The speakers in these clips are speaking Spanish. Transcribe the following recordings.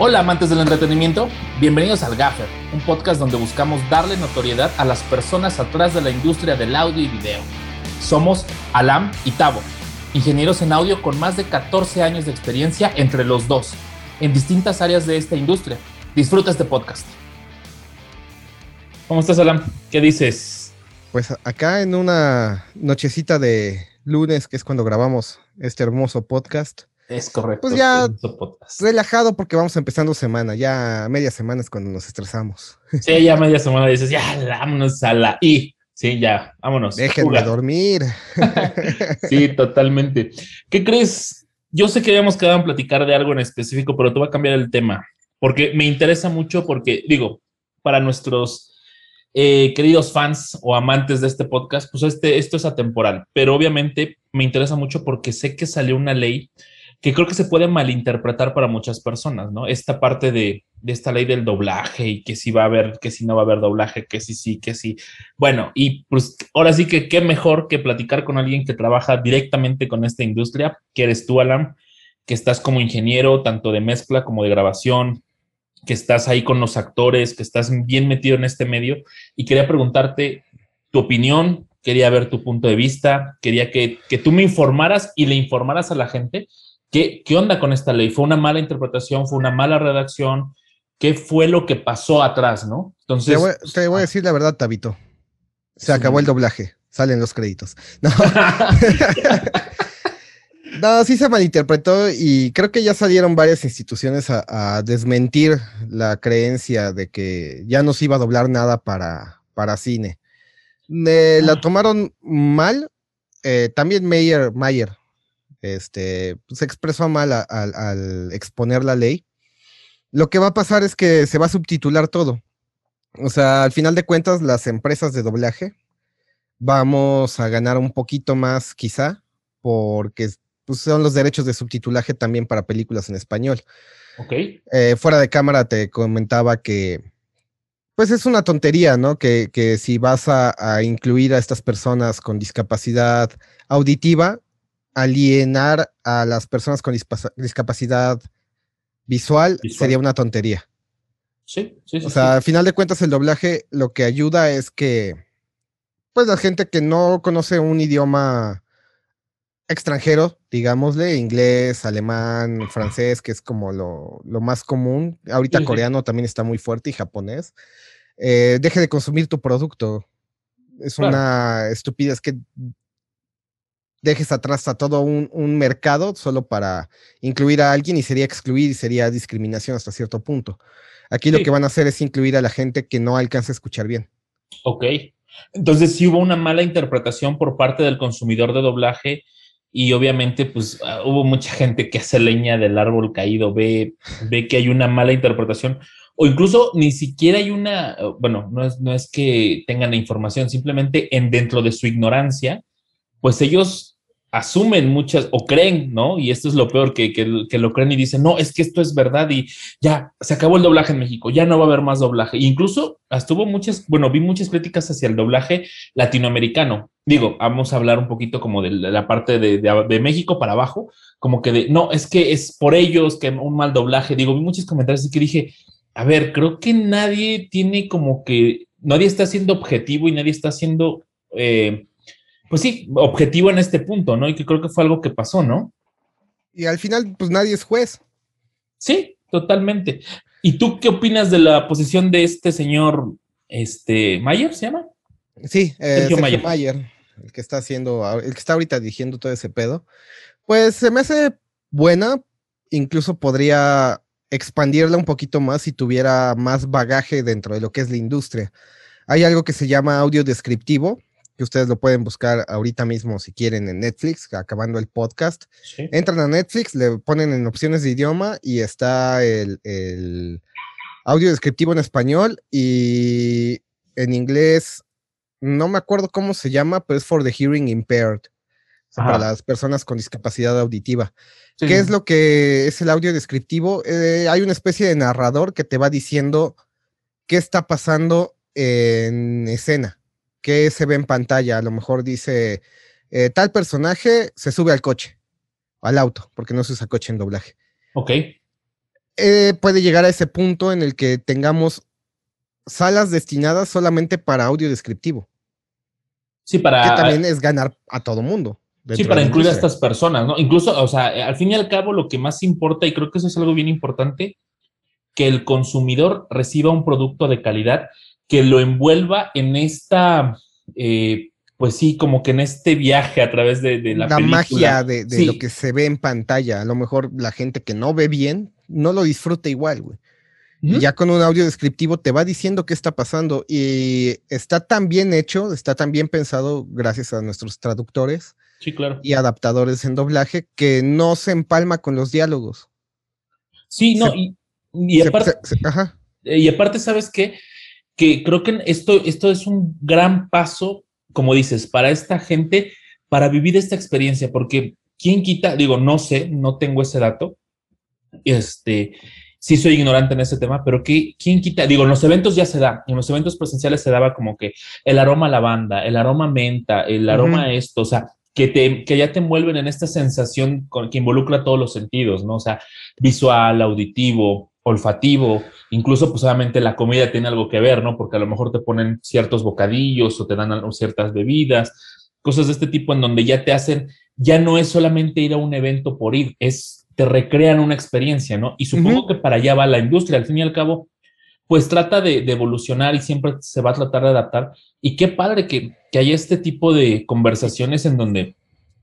Hola amantes del entretenimiento, bienvenidos al Gaffer, un podcast donde buscamos darle notoriedad a las personas atrás de la industria del audio y video. Somos Alam y Tavo, ingenieros en audio con más de 14 años de experiencia entre los dos, en distintas áreas de esta industria. Disfruta este podcast. ¿Cómo estás, Alam? ¿Qué dices? Pues acá en una nochecita de lunes, que es cuando grabamos este hermoso podcast, es correcto. Pues ya relajado porque vamos empezando semana, ya media semana es cuando nos estresamos. Sí, ya media semana dices, ya vámonos a la I. Sí, ya, vámonos. Déjenme dormir. sí, totalmente. ¿Qué crees? Yo sé que habíamos quedado en platicar de algo en específico, pero te voy a cambiar el tema porque me interesa mucho porque, digo, para nuestros eh, queridos fans o amantes de este podcast, pues este, esto es atemporal, pero obviamente me interesa mucho porque sé que salió una ley que creo que se puede malinterpretar para muchas personas, ¿no? Esta parte de, esta ley del doblaje y que si va a haber, que si no va a haber doblaje, que si sí, que sí. Bueno, y pues ahora sí que qué mejor que platicar con alguien que trabaja directamente con esta industria, que eres tú, Alan, que estás como ingeniero tanto de mezcla como de grabación, que estás ahí con los actores, que estás bien metido en este medio y quería preguntarte tu opinión, quería ver tu punto de vista, quería que, que tú me informaras y le informaras a la gente ¿Qué, onda con esta ley? ¿Fue una mala interpretación? ¿Fue una mala redacción? ¿Qué fue lo que pasó atrás, no? Entonces. Te voy, a decir la verdad, Tabito. Se acabó el doblaje. Salen los créditos. No. no, sí se malinterpretó y creo que ya salieron varias instituciones a, desmentir la creencia de que ya no se iba a doblar nada para, para cine. la ah. tomaron mal. Eh, también Mayer, Mayer este, se expresó mal al exponer la ley. Lo que va a pasar es que se va a subtitular todo. O sea, al final de cuentas, las empresas de doblaje vamos a ganar un poquito más, quizá, porque pues, son los derechos de subtitulaje también para películas en español. Ok. Eh, fuera de cámara te comentaba que, pues es una tontería, ¿no? Que, si vas a, incluir a estas personas con discapacidad auditiva, alienar a las personas con discapacidad visual, sería una tontería. Sí, sí, sí. O sea, al final de cuentas, el doblaje lo que ayuda es que, pues, la gente que no conoce un idioma extranjero, digámosle, inglés, alemán, francés, que es como lo, más común. Ahorita coreano también está muy fuerte y japonés. Eh, deje de consumir tu producto. Es una estupidez que dejes atrás a todo un, mercado solo para incluir a alguien y sería excluir y sería discriminación hasta cierto punto. Aquí lo que van a hacer es incluir a la gente que no alcanza a escuchar bien. Ok. Entonces sí hubo una mala interpretación por parte del consumidor de doblaje y obviamente pues ah, hubo mucha gente que hace leña del árbol caído, ve, ve que hay una mala interpretación o incluso ni siquiera hay una, bueno, no es, no es que tengan la información, simplemente en dentro de su ignorancia, pues ellos asumen muchas o creen, ¿no? Y esto es lo peor, que, que, lo creen y dicen, no, es que esto es verdad y ya, se acabó el doblaje en México, ya no va a haber más doblaje. incluso estuvo muchas, bueno, vi muchas críticas hacia el doblaje latinoamericano. Digo, vamos a hablar un poquito como de la parte de, de, México para abajo, como que de, no, es que es por ellos que un mal doblaje. Digo, vi muchos comentarios y que dije, a ver, creo que nadie tiene como que, nadie está siendo objetivo y nadie está siendo... Eh, pues sí, objetivo en este punto, ¿no? Y que creo que fue algo que pasó, ¿no? Y al final, pues nadie es juez. Sí, totalmente. ¿Y tú qué opinas de la posición de este señor, este, Mayer, se llama? Sí, eh, Sergio, Mayer. el que está haciendo, el que está ahorita dirigiendo todo ese pedo. Pues se me hace buena, incluso podría expandirla un poquito más si tuviera más bagaje dentro de lo que es la industria. Hay algo que se llama audio descriptivo, que ustedes lo pueden buscar ahorita mismo si quieren en Netflix, acabando el podcast. Entran a Netflix, le ponen en opciones de idioma y está el, audio descriptivo en español y en inglés, no me acuerdo cómo se llama, pero es for the hearing impaired, para las personas con discapacidad auditiva. ¿Qué es lo que es el audio descriptivo? Eh, hay una especie de narrador que te va diciendo qué está pasando en escena que se ve en pantalla. A lo mejor dice, eh, tal personaje se sube al coche, al auto, porque no se usa coche en doblaje. Ok. eh, puede llegar a ese punto en el que tengamos salas destinadas solamente para audio descriptivo. Sí, para. Que también es ganar a todo mundo. Sí, para incluir a estas personas, ¿no? Incluso, o sea, al fin y al cabo, lo que más importa, y creo que eso es algo bien importante, que el consumidor reciba un producto de calidad que lo envuelva en esta, eh, pues sí, como que en este viaje a través de, la, la magia de, lo que se ve en pantalla. A lo mejor la gente que no ve bien no lo disfruta igual, güey. Y ya con un audio descriptivo te va diciendo qué está pasando y está tan bien hecho, está tan bien pensado gracias a nuestros traductores sí, claro. y adaptadores en doblaje que no se empalma con los diálogos. Sí, no, y, aparte, y aparte, ¿sabes qué? Que creo que esto, esto es un gran paso, como dices, para esta gente, para vivir esta experiencia, porque ¿quién quita? Digo, no sé, no tengo ese dato, este, sí soy ignorante en ese tema, pero ¿qué, ¿quién quita? Digo, en los eventos ya se da, en los eventos presenciales se daba como que el aroma lavanda, el aroma menta, el aroma esto, o sea, que, te, que ya te envuelven en esta sensación con, que involucra todos los sentidos, ¿no? O sea, visual, auditivo, olfativo, incluso pues obviamente la comida tiene algo que ver, ¿no? Porque a lo mejor te ponen ciertos bocadillos o te dan ciertas bebidas, cosas de este tipo en donde ya te hacen, ya no es solamente ir a un evento por ir, es te recrean una experiencia, ¿no? Y supongo que para allá va la industria, al fin y al cabo, pues trata de, evolucionar y siempre se va a tratar de adaptar. Y qué padre que, que haya este tipo de conversaciones en donde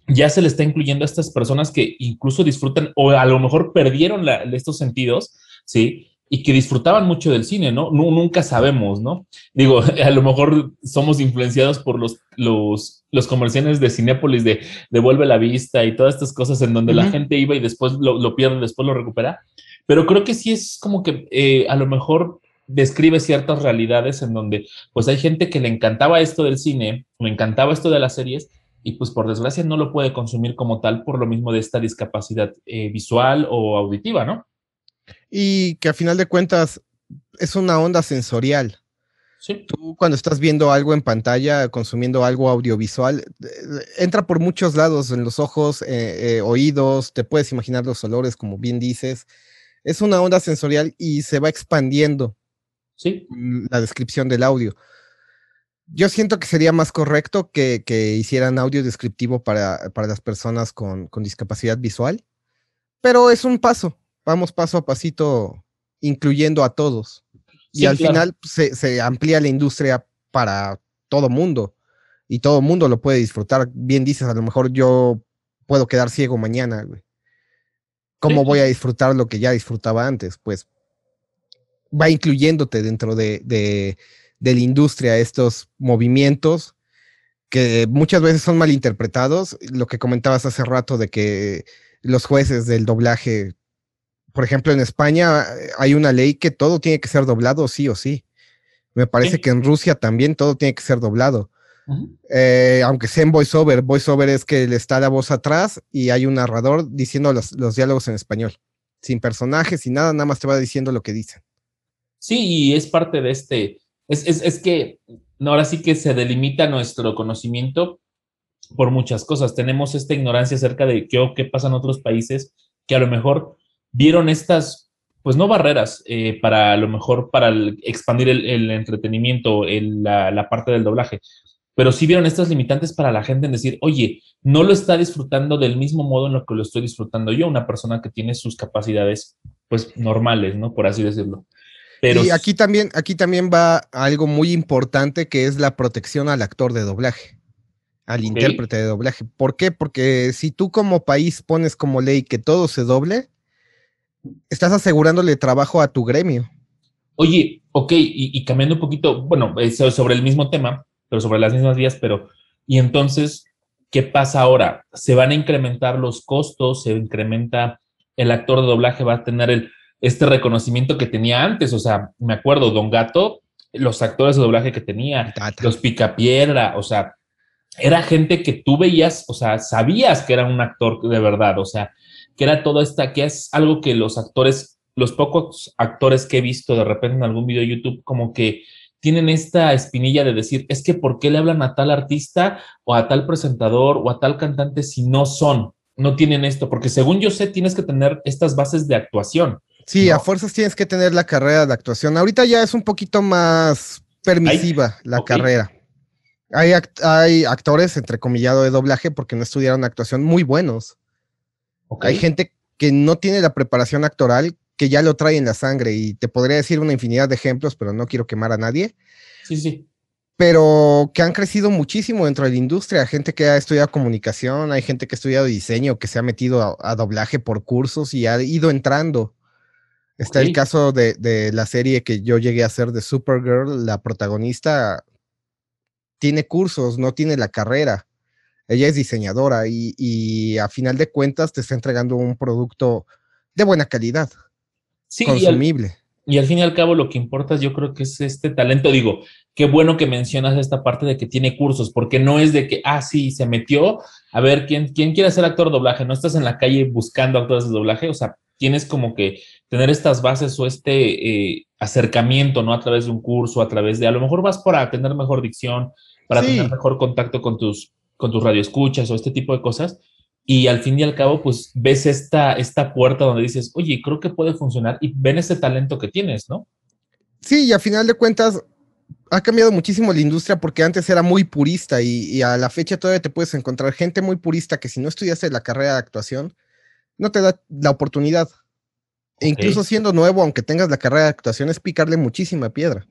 ya se le está incluyendo a estas personas que incluso disfrutan o a lo mejor perdieron estos sentidos, ¿sí? y que disfrutaban mucho del cine, ¿no? Nunca sabemos, ¿no? Digo, a lo mejor somos influenciados por los, los, los comerciales de Cinépolis de Devuelve la vista y todas estas cosas en donde la gente iba y después lo, pierde, después lo recupera. Pero creo que sí es como que eh, a lo mejor describe ciertas realidades en donde pues hay gente que le encantaba esto del cine, le encantaba esto de las series y pues por desgracia no lo puede consumir como tal por lo mismo de esta discapacidad eh, visual o auditiva, ¿no? Y que a final de cuentas es una onda sensorial. Tú cuando estás viendo algo en pantalla, consumiendo algo audiovisual, eh, entra por muchos lados, en los ojos, eh, eh, oídos, te puedes imaginar los olores, como bien dices. Es una onda sensorial y se va expandiendo ¿Sí? la descripción del audio. Yo siento que sería más correcto que, hicieran audio descriptivo para, las personas con discapacidad visual, pero es un paso, vamos paso a pasito incluyendo a todos. y al final se, se, amplía la industria para todo mundo y todo mundo lo puede disfrutar. Bien dices, a lo mejor yo puedo quedar ciego mañana, güey. ¿Cómo voy a disfrutar lo que ya disfrutaba antes? Pues va incluyéndote dentro de, de, de la industria estos movimientos que muchas veces son malinterpretados. Lo que comentabas hace rato de que los jueces del doblaje por ejemplo, en España eh, hay una ley que todo tiene que ser doblado sí o sí. Me parece que en Rusia también todo tiene que ser doblado. Eh, aunque sea en voiceover, voiceover es que le está la voz atrás y hay un narrador diciendo los, diálogos en español, sin personajes y nada, nada más te va diciendo lo que dicen. Sí, y es parte de este, es, es, es que ahora sí que se delimita nuestro conocimiento por muchas cosas. Tenemos esta ignorancia acerca de qué, qué pasa en otros países que a lo mejor vieron estas, pues no barreras, eh, para a lo mejor para expandir el, entretenimiento, la, la, parte del doblaje, pero sí vieron estas limitantes para la gente en decir, oye, no lo está disfrutando del mismo modo en lo que lo estoy disfrutando yo, una persona que tiene sus capacidades, pues normales, ¿no? Por así decirlo. Pero y aquí también, aquí también va algo muy importante que es la protección al actor de doblaje, al intérprete de doblaje. ¿Por qué? Porque si tú como país pones como ley que todo se doble, estás asegurándole trabajo a tu gremio. Oye, ok, y, cambiando un poquito, bueno, sobre el mismo tema, pero sobre las mismas vías, pero, y entonces, ¿qué pasa ahora? Se van a incrementar los costos, se incrementa, el actor de doblaje va a tener el, este reconocimiento que tenía antes, o sea, me acuerdo, Don Gato, los actores de doblaje que tenía, los Picapiedra, o sea, era gente que tú veías, o sea, sabías que era un actor de verdad, o sea, que era todo esta, que es algo que los actores, los pocos actores que he visto de repente en algún video de YouTube, como que tienen esta espinilla de decir, es que ¿por qué le hablan a tal artista o a tal presentador o a tal cantante si no son? No tienen esto, porque según yo sé, tienes que tener estas bases de actuación. Sí, a fuerzas tienes que tener la carrera de actuación. Ahorita ya es un poquito más permisiva la carrera. Hay, hay actores, entrecomillado, de doblaje porque no estudiaron actuación muy buenos. Hay gente que no tiene la preparación actoral que ya lo trae en la sangre y te podría decir una infinidad de ejemplos, pero no quiero quemar a nadie. Sí, sí. Pero que han crecido muchísimo dentro de la industria. Gente que ha estudiado comunicación, hay gente que ha estudiado diseño, que se ha metido a, doblaje por cursos y ha ido entrando. Está el caso de, de, la serie que yo llegué a hacer de Supergirl. La protagonista tiene cursos, no tiene la carrera. Ella es diseñadora y, y a final de cuentas te está entregando un producto de buena calidad consumible. Y al, fin y al cabo lo que importa yo creo que es este talento. Digo, qué bueno que mencionas esta parte de que tiene cursos, porque no es de que, ah, sí, se metió, a ver, ¿quién, quién quiere ser actor de doblaje? No estás en la calle buscando actores de doblaje, o sea, tienes como que tener estas bases o este eh, acercamiento, ¿no? A través de un curso, a través de, a lo mejor vas para tener mejor dicción, para tener mejor contacto con tus, con tus radioescuchas o este tipo de cosas, y al fin y al cabo, pues ves esta, esta puerta donde dices, oye, creo que puede funcionar y ven ese talento que tienes, ¿no? Sí, y a final de cuentas ha cambiado muchísimo la industria porque antes era muy purista y, a la fecha todavía te puedes encontrar gente muy purista que si no estudiaste la carrera de actuación, no te da la oportunidad. E incluso siendo nuevo, aunque tengas la carrera de actuación, es picarle muchísima piedra.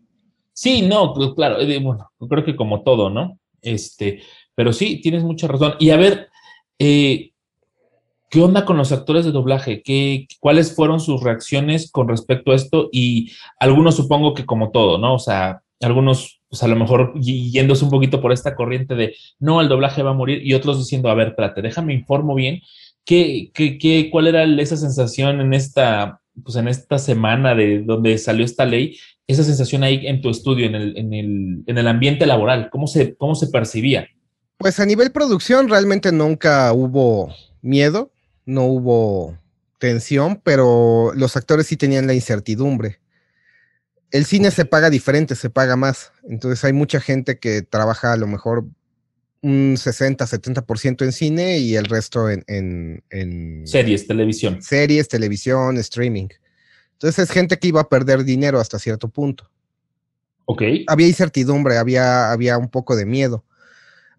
Sí, no, pues, claro, eh, bueno, creo que como todo, ¿no? Este, pero sí, tienes mucha razón. Y a ver, eh, ¿qué onda con los actores de doblaje? ¿Qué, ¿Cuáles fueron sus reacciones con respecto a esto? Y algunos supongo que como todo, ¿no? O sea, algunos, pues a lo mejor yéndose un poquito por esta corriente de, no, el doblaje va a morir, y otros diciendo, a ver, espérate, déjame informo bien, ¿qué, qué, qué, cuál era esa sensación en esta, pues en esta semana de donde salió esta ley, esa sensación ahí en tu estudio, en el, en el, en el ambiente laboral, ¿cómo se, cómo se percibía? Pues a nivel producción realmente nunca hubo miedo, no hubo tensión, pero los actores sí tenían la incertidumbre. El cine se paga diferente, se paga más. Entonces hay mucha gente que trabaja a lo mejor un 60, 70% en cine y el resto en, series, televisión. Series, televisión, streaming. Entonces es gente que iba a perder dinero hasta cierto punto. Ok. Había incertidumbre, había, había un poco de miedo.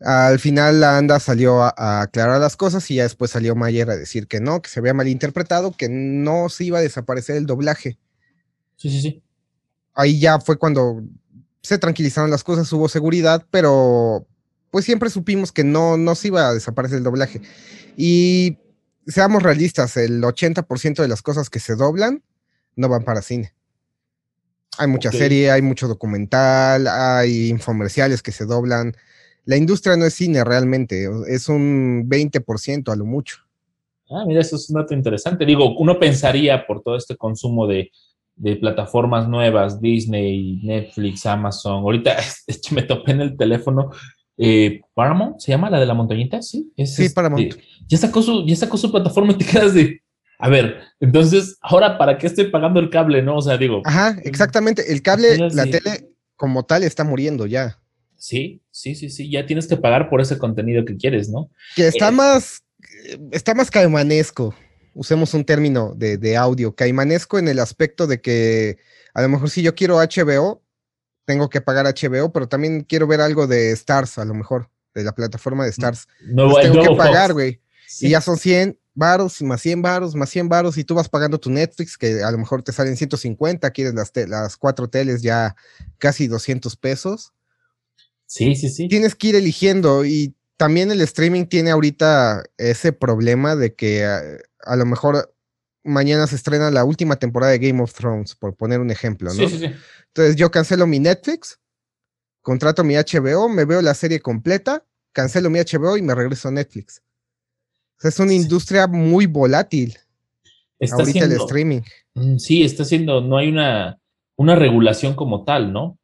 Al final la ANDA salió a, aclarar las cosas y ya después salió Mayer a decir que no, que se había malinterpretado, que no se iba a desaparecer el doblaje. Sí, sí, sí. Ahí ya fue cuando se tranquilizaron las cosas, hubo seguridad, pero pues siempre supimos que no, no se iba a desaparecer el doblaje. Y seamos realistas, el 80% de las cosas que se doblan no van para cine. Hay mucha serie, hay mucho documental, hay infomerciales que se doblan la industria no es cine realmente, es un 20% a lo mucho. Ah, mira, eso es un dato interesante. Digo, uno pensaría por todo este consumo de, plataformas nuevas, Disney, Netflix, Amazon. Ahorita me topé en el teléfono eh, Paramount, ¿se llama la de la montañita? Sí, sí, este, Paramount. ya, sacó su, ya sacó su plataforma y te quedas de, a ver, entonces, ahora, ¿para qué estoy pagando el cable, no? O sea, digo. Ajá, exactamente. El cable, la tele como tal está muriendo ya. Sí, sí, sí, sí, ya tienes que pagar por ese contenido que quieres, ¿no? Que está eh, más, está más caimanesco, usemos un término de, audio, caimanesco en el aspecto de que a lo mejor si yo quiero HBO, tengo que pagar HBO, pero también quiero ver algo de Stars, a lo mejor, de la plataforma de Stars. No, tengo que pagar, güey. Y ya son 100 varos, más 100 varos, más 100 varos, y tú vas pagando tu Netflix, que a lo mejor te salen 150, quieres las, las cuatro teles ya casi 200 pesos. Sí, sí, sí. Tienes que ir eligiendo y también el streaming tiene ahorita ese problema de que a, lo mejor mañana se estrena la última temporada de Game of Thrones, por poner un ejemplo, ¿no? Sí, sí, sí. Entonces yo cancelo mi Netflix, contrato mi HBO, me veo la serie completa, cancelo mi HBO y me regreso a Netflix. es una industria muy volátil. Está ahorita el streaming. Mm, sí, está haciendo, no hay una, una regulación como tal, ¿no?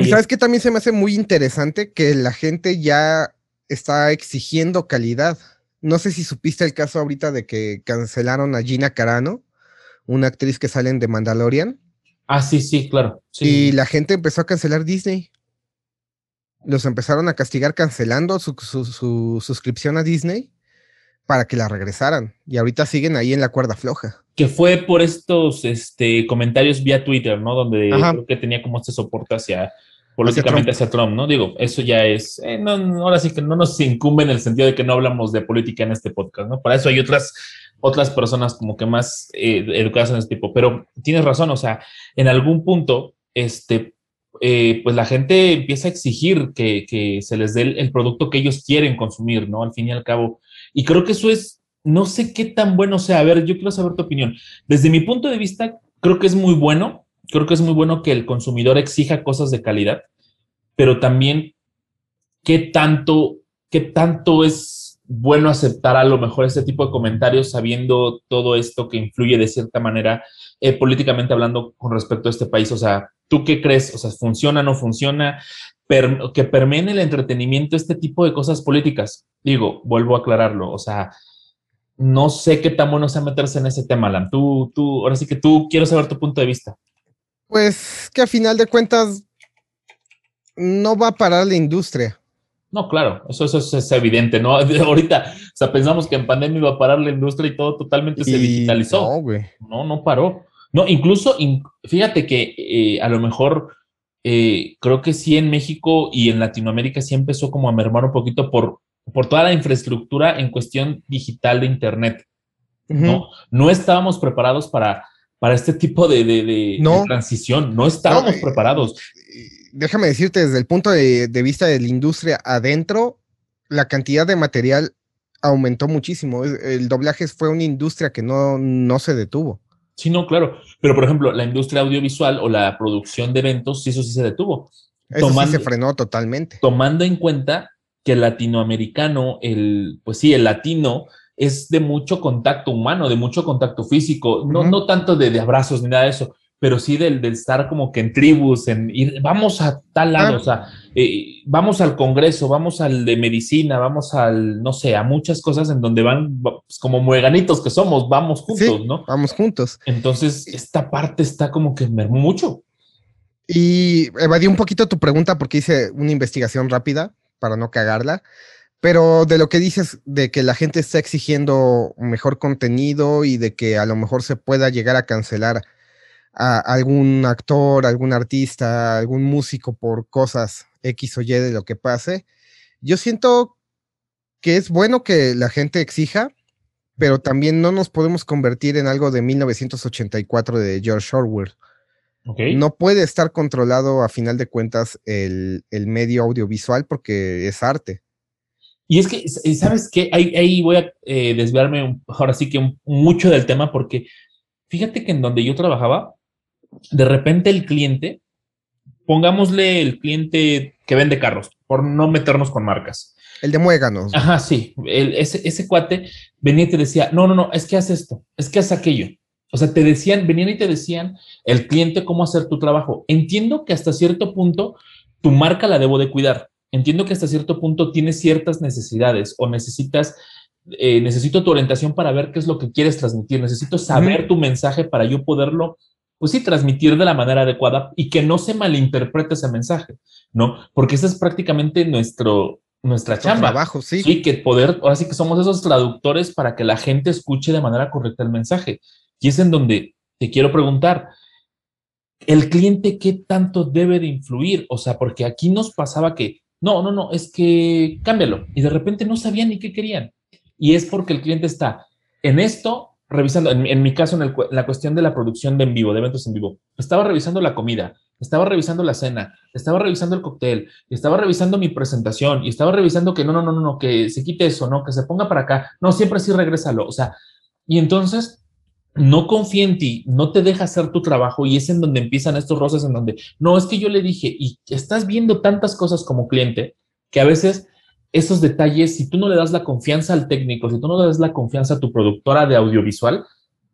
Y sabes que también se me hace muy interesante que la gente ya está exigiendo calidad. No sé si supiste el caso ahorita de que cancelaron a Gina Carano, una actriz que sale en The Mandalorian. Ah, sí, sí, claro. Y la gente empezó a cancelar Disney. Los empezaron a castigar cancelando su, suscripción a Disney. Para que la regresaran. Y ahorita siguen ahí en la cuerda floja. Que fue por estos este, comentarios vía Twitter, ¿no? Donde creo que tenía como este soporte hacia políticamente hacia Trump, ¿no? Digo, eso ya es, eh, no, ahora sí que no nos incumbe en el sentido de que no hablamos de política en este podcast, ¿no? Para eso hay otras, otras personas como que más eh, educadas en este tipo, pero tienes razón, o sea, en algún punto, este, eh, pues la gente empieza a exigir que, que se les dé el, producto que ellos quieren consumir, ¿no? Al fin y al cabo. Y creo que eso es, no sé qué tan bueno sea. A ver, yo quiero saber tu opinión. Desde mi punto de vista, creo que es muy bueno. Creo que es muy bueno que el consumidor exija cosas de calidad, pero también qué tanto, qué tanto es bueno aceptar a lo mejor este tipo de comentarios sabiendo todo esto que influye de cierta manera eh, políticamente hablando con respecto a este país. O sea, ¿tú qué crees? O sea, ¿funciona, no funciona? que permeen el entretenimiento este tipo de cosas políticas. Digo, vuelvo a aclararlo. O sea, no sé qué tan bueno sea meterse en ese tema, Alan. Tú, tú, ahora sí que tú quiero saber tu punto de vista. Pues que a final de cuentas no va a parar la industria. No, claro, eso, eso, es evidente, ¿no? Ahorita, o sea, pensamos que en pandemia iba a parar la industria y todo totalmente se digitalizó. No, güey. No, no paró. No, incluso, fíjate que eh, a lo mejor eh, creo que sí en México y en Latinoamérica sí empezó como a mermar un poquito por, por toda la infraestructura en cuestión digital de Internet. ¿no? no estábamos preparados para, para este tipo de, transición, no estábamos preparados. Déjame decirte, desde el punto de, vista de la industria adentro, la cantidad de material aumentó muchísimo. El doblaje fue una industria que no, no se detuvo. Sí, no, claro. Pero, por ejemplo, la industria audiovisual o la producción de eventos, eso sí se detuvo. Eso sí se frenó totalmente. Tomando en cuenta que el latinoamericano, el, pues sí, el latino es de mucho contacto humano, de mucho contacto físico, no, no tanto de, de, abrazos ni nada de eso, pero sí del, del, estar como que en tribus, en ir, vamos a tal lado, ah. o sea, eh, vamos al congreso, vamos al de medicina, vamos al, no sé, a muchas cosas en donde van pues, como mueganitos que somos, vamos juntos, ¿no? Vamos juntos. Entonces, esta parte está como que mermó mucho. Y evadí un poquito tu pregunta porque hice una investigación rápida para no cagarla. Pero de lo que dices de que la gente está exigiendo mejor contenido y de que a lo mejor se pueda llegar a cancelar a algún actor, algún artista, algún músico por cosas X o Y de lo que pase. Yo siento que es bueno que la gente exija, pero también no nos podemos convertir en algo de 1984 de George Orwell. No puede estar controlado a final de cuentas el, medio audiovisual porque es arte. Y es que, ¿sabes qué? Ahí, voy a eh, desviarme ahora sí que mucho del tema porque fíjate que en donde yo trabajaba, de repente el cliente, pongámosle el cliente que vende carros, por no meternos con marcas. El de muéganos. Ajá, sí. ese, ese cuate venía y te decía, no, no, no, es que haz esto, es que haz aquello. O sea, te decían, venían y te decían el cliente cómo hacer tu trabajo. Entiendo que hasta cierto punto tu marca la debo de cuidar. Entiendo que hasta cierto punto tienes ciertas necesidades o necesitas, eh, necesito tu orientación para ver qué es lo que quieres transmitir. Necesito saber tu mensaje para yo poderlo pues sí, transmitir de la manera adecuada y que no se malinterprete ese mensaje, ¿no? Porque esa es prácticamente nuestro, nuestra chamba. Trabajo, sí. Sí, que poder, ahora sí que somos esos traductores para que la gente escuche de manera correcta el mensaje. Y es en donde te quiero preguntar, ¿el cliente qué tanto debe de influir? O sea, porque aquí nos pasaba que, no, no, no, es que cámbialo. Y de repente no sabían ni qué querían. Y es porque el cliente está en esto revisando, en, mi caso, en, la cuestión de la producción de en vivo, de eventos en vivo, estaba revisando la comida, estaba revisando la cena, estaba revisando el cóctel, estaba revisando mi presentación y estaba revisando que no, no, no, no, no, que se quite eso, no, que se ponga para acá, no, siempre sí regrésalo, o sea, y entonces no confía en ti, no te deja hacer tu trabajo y es en donde empiezan estos roces en donde, no, es que yo le dije y estás viendo tantas cosas como cliente que a veces esos detalles, si tú no le das la confianza al técnico, si tú no le das la confianza a tu productora de audiovisual,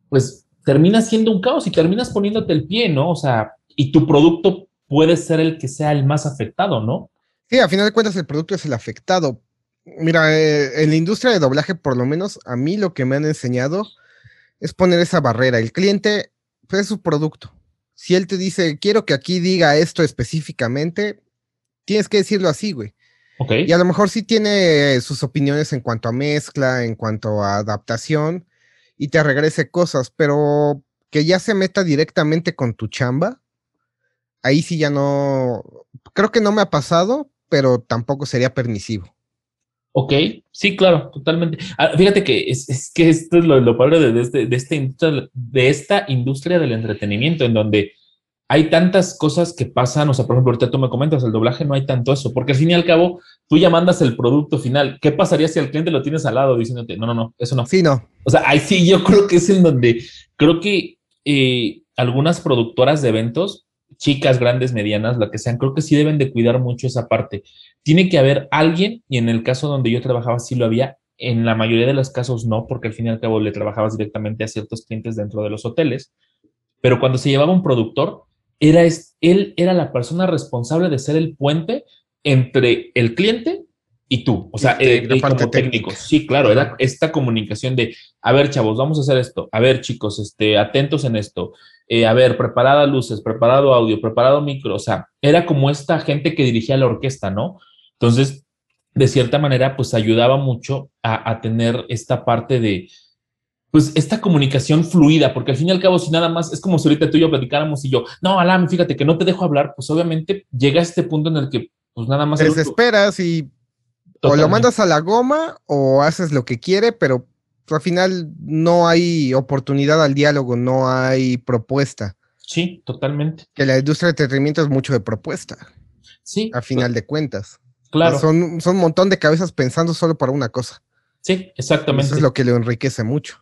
pues termina siendo un caos y terminas poniéndote el pie, ¿no? O sea, y tu producto puede ser el que sea el más afectado, ¿no? Sí, a final de cuentas el producto es el afectado. Mira, eh, en la industria de doblaje, por lo menos a mí lo que me han enseñado es poner esa barrera. El cliente pues, es su producto. Si él te dice, quiero que aquí diga esto específicamente, tienes que decirlo así, güey. Y a lo mejor sí tiene sus opiniones en cuanto a mezcla, en cuanto a adaptación, y te regrese cosas, pero que ya se meta directamente con tu chamba, ahí sí ya no, creo que no me ha pasado, pero tampoco sería permisivo. Ok, sí, claro, totalmente. Ah, fíjate que es, que esto es lo, lo padre de, de, este, de esta industria del entretenimiento, en donde hay tantas cosas que pasan, o sea, por ejemplo, ahorita tú me comentas, el doblaje no hay tanto eso, porque al fin y al cabo tú ya mandas el producto final. ¿Qué pasaría si al cliente lo tienes al lado diciéndote, no, no, no, eso no? Sí, no. O sea, ahí sí, yo creo que es en donde creo que eh, algunas productoras de eventos, chicas, grandes, medianas, la que sean, creo que sí deben de cuidar mucho esa parte. Tiene que haber alguien, y en el caso donde yo trabajaba sí lo había, en la mayoría de los casos no, porque al fin y al cabo le trabajabas directamente a ciertos clientes dentro de los hoteles, pero cuando se llevaba un productor, era, él era la persona responsable de ser el puente entre el cliente y tú, o sea, eh, el, parte técnico. Sí, claro, era esta comunicación de, a ver, chavos, vamos a hacer esto, a ver, chicos, este, atentos en esto, eh, a ver, preparada luces, preparado audio, preparado micro, o sea, era como esta gente que dirigía la orquesta, ¿no? Entonces, de cierta manera, pues ayudaba mucho a tener esta parte de, pues esta comunicación fluida, porque al fin y al cabo, si nada más es como si ahorita tú y yo platicáramos y yo, no, Alan, fíjate que no te dejo hablar, pues obviamente llega a este punto en el que, pues nada más. Te desesperas y o lo mandas a la goma o haces lo que quiere, pero al final no hay oportunidad al diálogo, no hay propuesta. Sí, totalmente. Que la industria de entretenimiento es mucho de propuesta. Sí. A final de cuentas. Claro. Son, son un montón de cabezas pensando solo para una cosa. Sí, exactamente. Eso es lo que le enriquece mucho.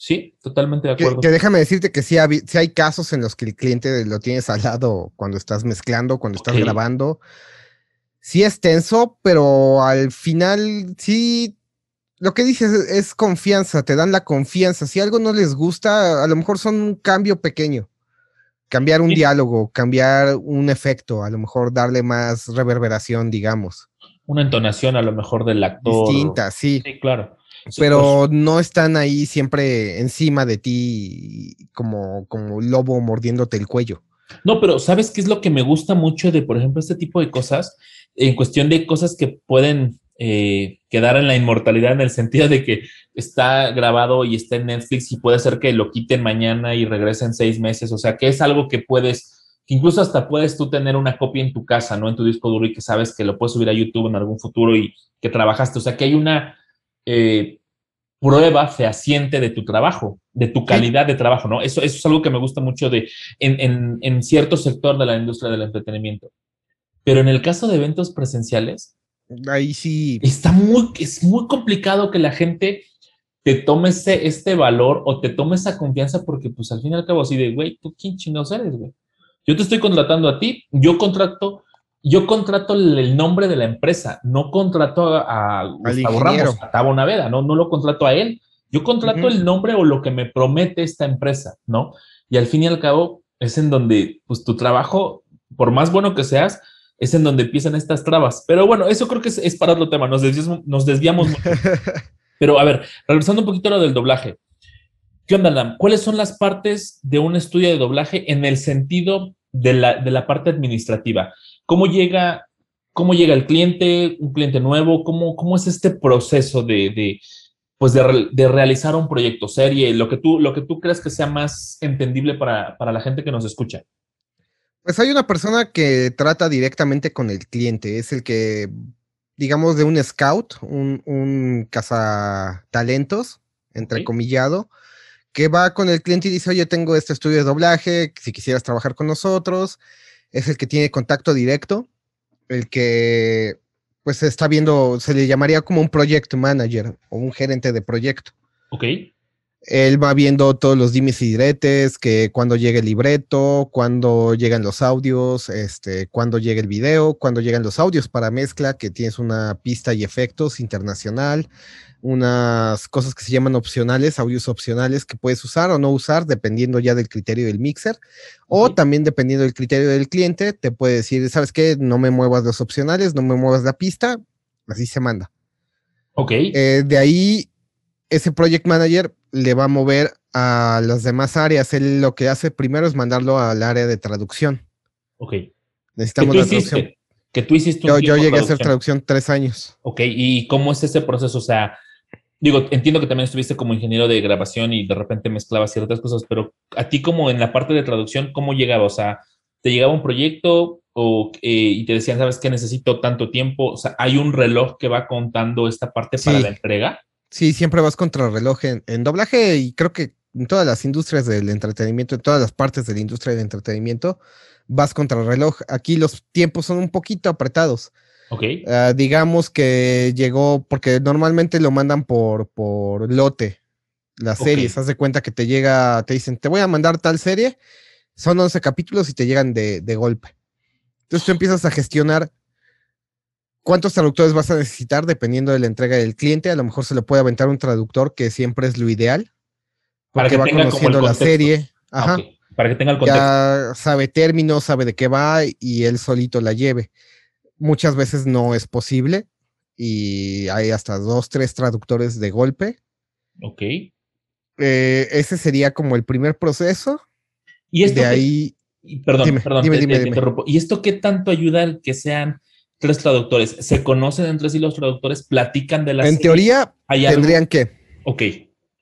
Sí, totalmente de acuerdo. Que, déjame decirte que sí, hay casos en los que el cliente lo tienes al lado cuando estás mezclando, cuando estás grabando. Sí es tenso, pero al final sí, lo que dices es, confianza, te dan la confianza. Si algo no les gusta, a lo mejor son un cambio pequeño. Cambiar un diálogo, cambiar un efecto, a lo mejor darle más reverberación, digamos. Una entonación a lo mejor del actor. Distinta, sí. Sí, claro pero no están ahí siempre encima de ti como, como lobo mordiéndote el cuello. No, pero ¿sabes qué es lo que me gusta mucho de, por ejemplo, este tipo de cosas? En cuestión de cosas que pueden eh, quedar en la inmortalidad en el sentido de que está grabado y está en Netflix y puede ser que lo quiten mañana y regresen seis meses. O sea, que es algo que puedes, que incluso hasta puedes tú tener una copia en tu casa, ¿no? En tu disco duro y que sabes que lo puedes subir a YouTube en algún futuro y que trabajaste. O sea, que hay una eh, prueba fehaciente de tu trabajo, de tu calidad de trabajo, ¿no? Eso, eso es algo que me gusta mucho de, en, cierto sector de la industria del entretenimiento. Pero en el caso de eventos presenciales, ahí sí. Está muy, es muy complicado que la gente te tome este, este valor o te tome esa confianza porque pues al fin y al cabo así de, güey, ¿tú quién chingados eres, güey? Yo te estoy contratando a ti, yo contrato yo contrato el nombre de la empresa, no contrato a, Gustavo Ramos, a Tabo Naveda, no, no lo contrato a él. Yo contrato el nombre o lo que me promete esta empresa, ¿no? Y al fin y al cabo es en donde, pues tu trabajo, por más bueno que seas, es en donde empiezan estas trabas. Pero bueno, eso creo que es, para otro tema, nos desviamos, nos desviamos mucho. Pero a ver, regresando un poquito a lo del doblaje. ¿Qué onda, Lam? ¿Cuáles son las partes de un estudio de doblaje en el sentido de la, de la parte administrativa? ¿Cómo llega, cómo llega el cliente, un cliente nuevo? ¿Cómo, cómo es este proceso de, pues de, realizar un proyecto serie? Lo que tú, lo que tú crees que sea más entendible para, la gente que nos escucha. Pues hay una persona que trata directamente con el cliente, es el que, digamos, de un scout, un, un cazatalentos, entrecomillado, que va con el cliente y dice, oye, tengo este estudio de doblaje, si quisieras trabajar con nosotros, es el que tiene contacto directo, el que pues está viendo, se le llamaría como un project manager o un gerente de proyecto. Ok. Él va viendo todos los dimes y diretes, que cuando llega el libreto, cuando llegan los audios, este, cuando llega el video, cuando llegan los audios para mezcla, que tienes una pista y efectos internacional, unas cosas que se llaman opcionales, audios opcionales que puedes usar o no usar dependiendo ya del criterio del mixer o también dependiendo del criterio del cliente, te puede decir, ¿sabes qué? No me muevas los opcionales, no me muevas la pista, así se manda. Ok. Eh, de ahí, ese project manager le va a mover a las demás áreas. Él lo que hace primero es mandarlo al área de traducción. Ok. Necesitamos la traducción. que tú hiciste un Yo, yo llegué a hacer traducción tres años. Ok, ¿y cómo es ese proceso? O sea, digo, entiendo que también estuviste como ingeniero de grabación y de repente mezclabas ciertas cosas, pero a ti como en la parte de traducción, ¿cómo llegaba? O sea, ¿te llegaba un proyecto o, eh, y te decían, sabes que necesito tanto tiempo? O sea, ¿hay un reloj que va contando esta parte para la entrega? Sí, siempre vas contra el reloj en, en doblaje y creo que en todas las industrias del entretenimiento, en todas las partes de la industria del entretenimiento, vas contra el reloj. Aquí los tiempos son un poquito apretados. Ok. Ah, digamos que llegó, porque normalmente lo mandan por, por lote, las series. Haz de cuenta que te llega, te dicen, te voy a mandar tal serie, son 11 capítulos y te llegan de, de golpe. Entonces tú empiezas a gestionar cuántos traductores vas a necesitar dependiendo de la entrega del cliente. A lo mejor se lo puede aventar un traductor, que siempre es lo ideal. Para que va conociendo la serie. Ah, Ajá. Para que tenga el contexto. Ya sabe términos, sabe de qué va y él solito la lleve. Muchas veces no es posible y hay hasta dos, tres traductores de golpe. Ok. Eh, ese sería como el primer proceso. Y esto de ahí. Perdón, perdón, dime, dime, interrumpo. ¿Y esto qué tanto ayuda al que sean tres traductores? ¿Se conocen entre sí los traductores? ¿Platican de la En teoría, tendrían que. Ok.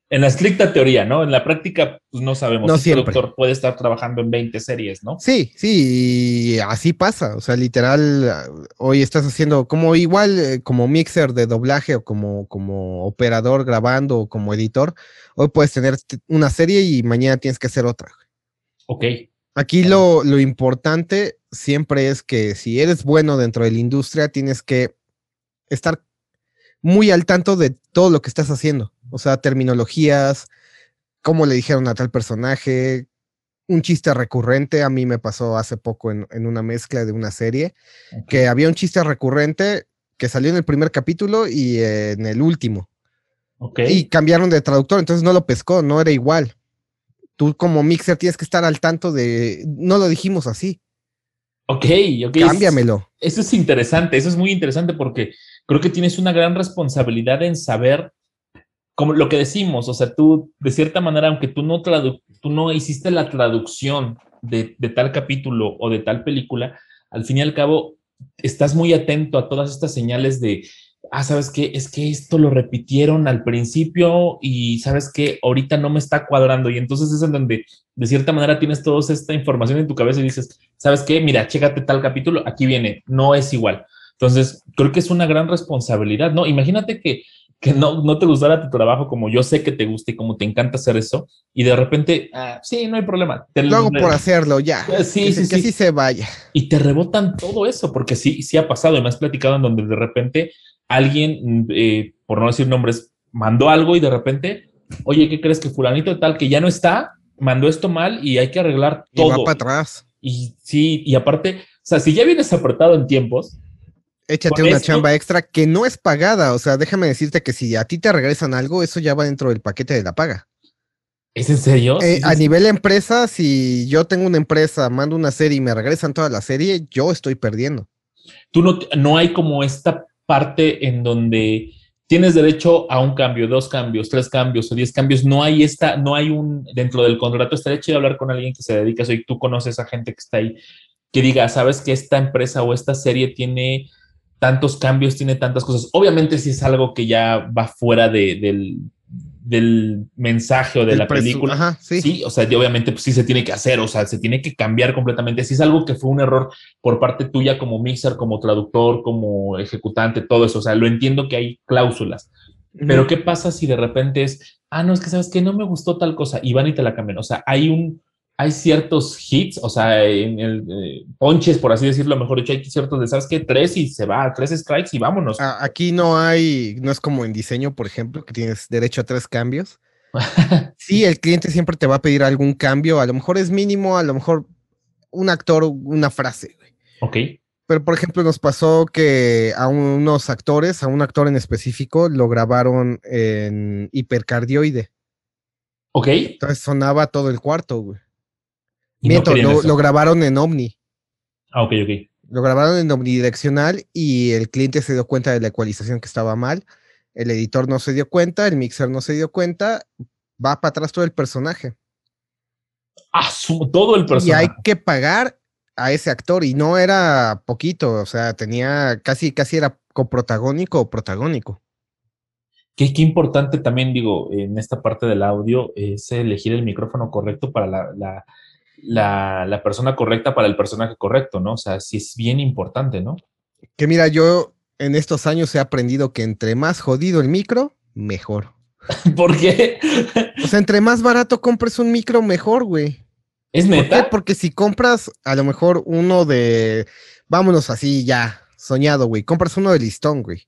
En la estricta teoría, ¿no? En la práctica, pues no sabemos. No siempre. doctor puede estar trabajando en 20 series, ¿no? Sí, sí, así pasa. O sea, literal, hoy estás haciendo como igual, eh, como mixer de doblaje o como, como operador grabando o como editor. Hoy puedes tener una serie y mañana tienes que hacer otra. Ok. Aquí lo, lo importante siempre es que si eres bueno dentro de la industria, tienes que estar muy al tanto de todo lo que estás haciendo. O sea, terminologías, cómo le dijeron a tal personaje, un chiste recurrente. A mí me pasó hace poco en, una mezcla de una serie, que había un chiste recurrente que salió en el primer capítulo y en el último. Y cambiaron de traductor, entonces no lo pescó, no era igual. Tú como mixer tienes que estar al tanto de, no lo dijimos así. Ok, ok. Cámbiamelo. Eso es interesante, eso es muy interesante porque creo que tienes una gran responsabilidad en saber como lo que decimos, o sea, tú de cierta manera, aunque tú no, tú no hiciste la traducción de, de, tal capítulo o de tal película, al fin y al cabo estás muy atento a todas estas señales de, ah, sabes qué, es que esto lo repitieron al principio y sabes que ahorita no me está cuadrando y entonces es en donde de cierta manera tienes toda esta información en tu cabeza y dices, sabes qué, mira, chécate tal capítulo, aquí viene, no es igual. Entonces, creo que es una gran responsabilidad, ¿no? Imagínate que, que no, no te gustara tu trabajo como yo sé que te gusta y como te encanta hacer eso, y de repente, ah, sí, no hay problema. Te lo hago por hacerlo, ya. Eh, sí, sí, que sí. se vaya. Y te rebotan todo eso, porque sí, sí ha pasado, y me has platicado en donde de repente alguien, eh, por no decir nombres, mandó algo y de repente, oye, ¿qué crees que fulanito tal que ya no está, mandó esto mal y hay que arreglar todo? Y va para atrás. Y sí, y aparte, o sea, si ya vienes apretado en tiempos, Échate una chamba extra que no es pagada. O sea, déjame decirte que si a ti te regresan algo, eso ya va dentro del paquete de la paga. ¿Es en serio? Eh, a nivel empresa, si yo tengo una empresa, mando una serie y me regresan toda la serie, yo estoy perdiendo. Tú no, no hay como esta parte en donde tienes derecho a un cambio, dos cambios, tres cambios o diez cambios. No hay esta, no hay un, dentro del contrato, estaría chido hablar con alguien que se dedica a eso y tú conoces a gente que está ahí, que diga, sabes que esta empresa o esta serie tiene tantos cambios, tiene tantas cosas. Obviamente si es algo que ya va fuera del, mensaje o de la película. sí. o sea, obviamente pues, sí se tiene que hacer, o sea, se tiene que cambiar completamente. Si es algo que fue un error por parte tuya como mixer, como traductor, como ejecutante, todo eso, o sea, lo entiendo que hay cláusulas. Pero ¿qué pasa si de repente es, ah, no, es que sabes que no me gustó tal cosa y van y te la cambian? O sea, hay un, hay ciertos hits, o sea, en el eh, ponches, por así decirlo, mejor dicho, hay ciertos de, ¿sabes qué? Tres y se va, tres strikes y vámonos. Aquí no hay, no es como en diseño, por ejemplo, que tienes derecho a tres cambios. sí, el cliente siempre te va a pedir algún cambio, a lo mejor es mínimo, a lo mejor un actor, una frase. Ok. Pero, por ejemplo, nos pasó que a unos actores, a un actor en específico, lo grabaron en hipercardioide. Ok. Entonces sonaba todo el cuarto, güey. Miento, lo, grabaron en Omni. Ah, ok, ok. Lo grabaron en omnidireccional y el cliente se dio cuenta de la ecualización que estaba mal. El editor no se dio cuenta, el mixer no se dio cuenta. Va para atrás todo el personaje. Ah, todo el personaje. Y hay que pagar a ese actor y no era poquito, o sea, tenía casi, casi era coprotagónico o protagónico. Qué, qué importante también, digo, en esta parte del audio es elegir el micrófono correcto para la, la, persona correcta para el personaje correcto, ¿no? O sea, sí es bien importante, ¿no? Que mira, yo en estos años he aprendido que entre más jodido el micro, mejor. ¿Por qué? o sea, entre más barato compres un micro, mejor, güey. ¿Es neta? Porque si compras a lo mejor uno de, vámonos así ya, soñado, güey, compras uno de listón, güey,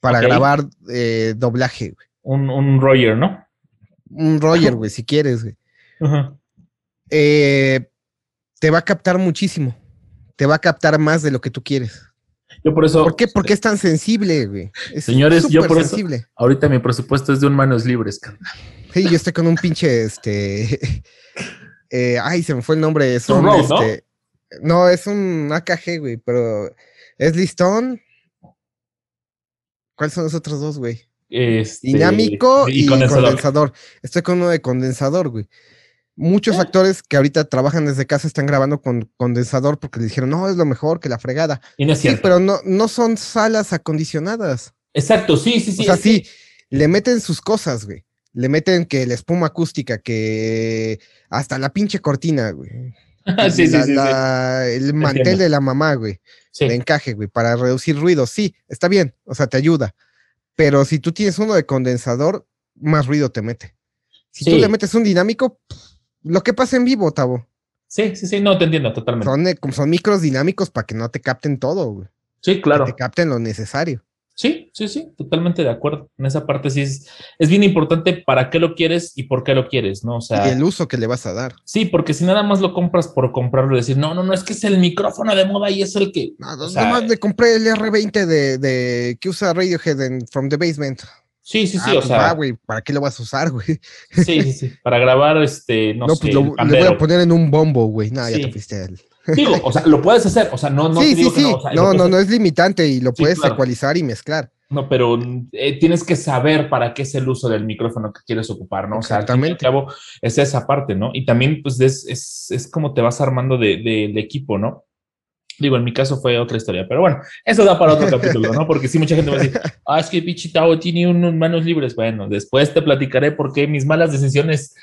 para grabar eh, doblaje, güey. Un, un Roger, ¿no? Un Roger, güey, si quieres, güey. Eh, te va a captar muchísimo. Te va a captar más de lo que tú quieres. Yo por eso. ¿Por qué? Porque es tan sensible, güey. señores, yo por sensible. eso. Ahorita mi presupuesto es de un manos libres, Sí, yo estoy con un pinche, este. Eh, ay, se me fue el nombre. Es un, este, ¿no? es un AKG, güey, pero es listón. ¿Cuáles son los otros dos, güey? Este, Dinámico y, condensador. Estoy con uno de condensador, güey. Muchos ah. actores que ahorita trabajan desde casa están grabando con condensador porque le dijeron, no, es lo mejor que la fregada. Y no es sí, pero no, no son salas acondicionadas. Exacto, sí, sí, sí. O sea, sí, le meten sus cosas, güey. Le meten que la espuma acústica, que hasta la pinche cortina, güey. sí, sí, sí, El mantel de la mamá, güey. De encaje, güey, para reducir ruido. Sí, está bien, o sea, te ayuda. Pero si tú tienes uno de condensador, más ruido te mete. Si tú le metes un dinámico, lo que pasa en vivo, Tavo. Sí, sí, sí, no te entiendo totalmente. Son, son micros dinámicos para que no te capten todo, güey. Sí, claro. Que te capten lo necesario. Sí, sí, sí, totalmente de acuerdo. En esa parte sí es, es bien importante para qué lo quieres y por qué lo quieres, ¿no? O sea. Y el uso que le vas a dar. Sí, porque si nada más lo compras por comprarlo y decir, no, no, no, es que es el micrófono de moda y es el que. No, nada más le compré el R20 de, de que usa Radiohead en From the Basement. Sí, sí, sí, ah, o pues sea. güey, ¿para qué lo vas a usar, güey? Sí, sí, sí. Para grabar, este, no, no pues lo, voy a poner en un bombo, güey. No, ya te fuiste él. Digo, o sea, lo puedes hacer, o sea, no, no sí, sí, sí. no. no, no, es limitante y lo puedes ecualizar y mezclar. No, pero eh, tienes que saber para qué es el uso del micrófono que quieres ocupar, ¿no? O sea, al cabo es esa parte, ¿no? Y también, pues, es, es, es como te vas armando de, de, de, equipo, ¿no? Digo, en mi caso fue otra historia, pero bueno, eso da para otro capítulo, ¿no? Porque sí, mucha gente va a decir, ah, es que Pichitao tiene unos manos libres. Bueno, después te platicaré por qué mis malas decisiones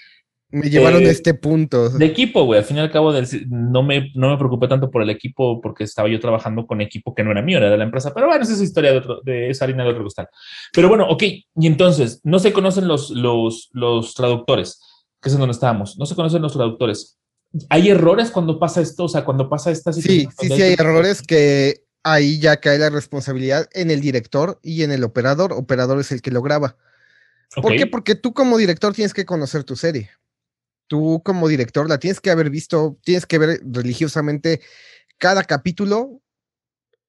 me llevaron a este punto. De equipo, güey. Al fin y al cabo, no, me, no me preocupé tanto por el equipo porque estaba yo trabajando con equipo que no era mío, era de la empresa. Pero bueno, esa es historia de, otro, de esa harina de otro costal. Pero bueno, ok. Y entonces, no se conocen los, los, los traductores, que es en donde estábamos. No se conocen los traductores. ¿Hay errores cuando pasa esto? O sea, cuando pasa esta situación. Sí, sí, sí, hay errores que ahí ya cae la responsabilidad en el director y en el operador. Operador es el que lo graba. ¿Por qué? Porque tú como director tienes que conocer tu serie tú como director la tienes que haber visto, tienes que ver religiosamente cada capítulo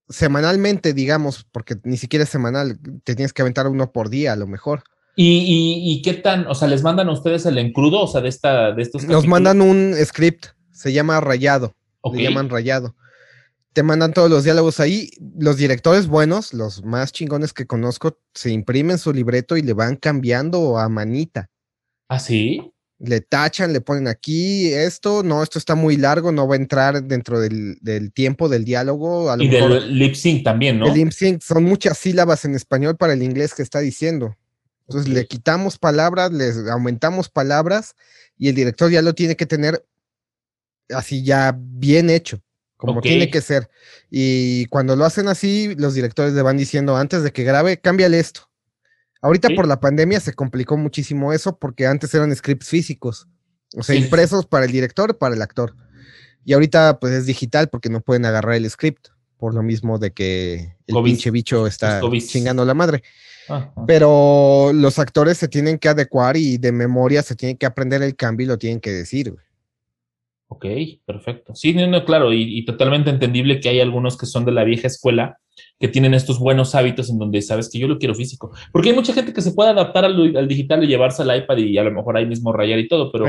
semanalmente, digamos, porque ni siquiera es semanal, te tienes que aventar uno por día a lo mejor. ¿Y, qué tan, o sea, les mandan a ustedes el encrudo, o sea, de, esta, de estos Nos mandan un script, se llama Rayado, le llaman Rayado. Te mandan todos los diálogos ahí. Los directores buenos, los más chingones que conozco, se imprimen su libreto y le van cambiando a manita. ¿Ah, sí? le tachan, le ponen aquí esto, no, esto está muy largo, no va a entrar dentro del, tiempo del diálogo. y del lip sync también, ¿no? El lip sync son muchas sílabas en español para el inglés que está diciendo. Entonces le quitamos palabras, les aumentamos palabras y el director ya lo tiene que tener así ya bien hecho, como tiene que ser. Y cuando lo hacen así, los directores le van diciendo antes de que grabe, cámbiale esto Ahorita por la pandemia se complicó muchísimo eso porque antes eran scripts físicos, o sea, impresos para el director, para el actor. Y ahorita pues es digital porque no pueden agarrar el script, por lo mismo de que el pinche bicho está chingando la madre. Pero los actores se tienen que adecuar y de memoria se tienen que aprender el cambio y lo tienen que decir. Ok, perfecto. Sí, no, claro, y, totalmente entendible que hay algunos que son de la vieja escuela que tienen estos buenos hábitos en donde sabes que yo lo quiero físico. Porque hay mucha gente que se puede adaptar al, digital y llevarse al iPad y a lo mejor ahí mismo rayar y todo, pero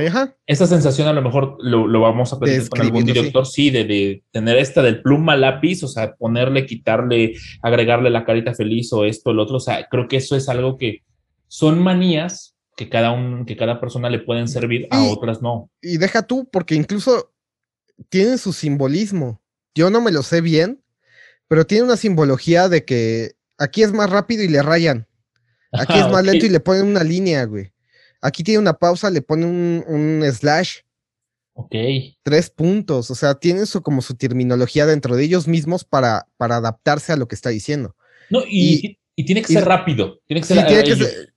esa sensación a lo mejor lo, vamos a pedir con algún director, sí, de, tener esta del pluma lápiz, o sea, ponerle, quitarle, agregarle la carita feliz o esto, el otro, o sea, creo que eso es algo que son manías que cada, un, que cada persona le pueden servir, a otras no. Y deja tú, porque incluso tienen su simbolismo. Yo no me lo sé bien, pero tiene una simbología de que aquí es más rápido y le rayan. Aquí es más lento y le ponen una línea, güey. Aquí tiene una pausa, le ponen un, slash. Ok. Tres puntos. O sea, tienen su, como su terminología dentro de ellos mismos para, para adaptarse a lo que está diciendo. No, y, tiene que ser rápido. Tiene que ser.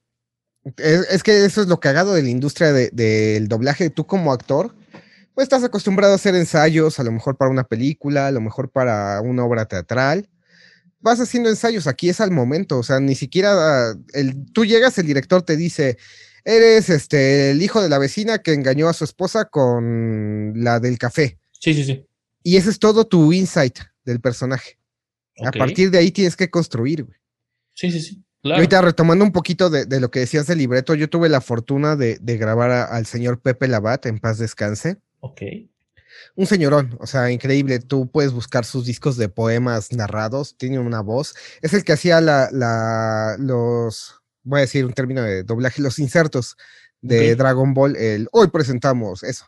Es, que eso es lo cagado de la industria del doblaje. Tú como actor, pues estás acostumbrado a hacer ensayos, a lo mejor para una película, a lo mejor para una obra teatral. Vas haciendo ensayos, aquí es al momento, o sea, ni siquiera el, tú llegas, el director te dice, eres este, el hijo de la vecina que engañó a su esposa con la del café. Sí, sí, sí. Y ese es todo tu insight del personaje. A partir de ahí tienes que construir, güey. Sí, sí, sí. Claro. ahorita retomando un poquito de, lo que decías del libreto, yo tuve la fortuna de, grabar al señor Pepe Labat, en paz descanse. Ok. Un señorón, o sea, increíble. Tú puedes buscar sus discos de poemas narrados, tiene una voz. Es el que hacía la, la, los, voy a decir un término de doblaje, los insertos de Dragon Ball. El, hoy presentamos eso,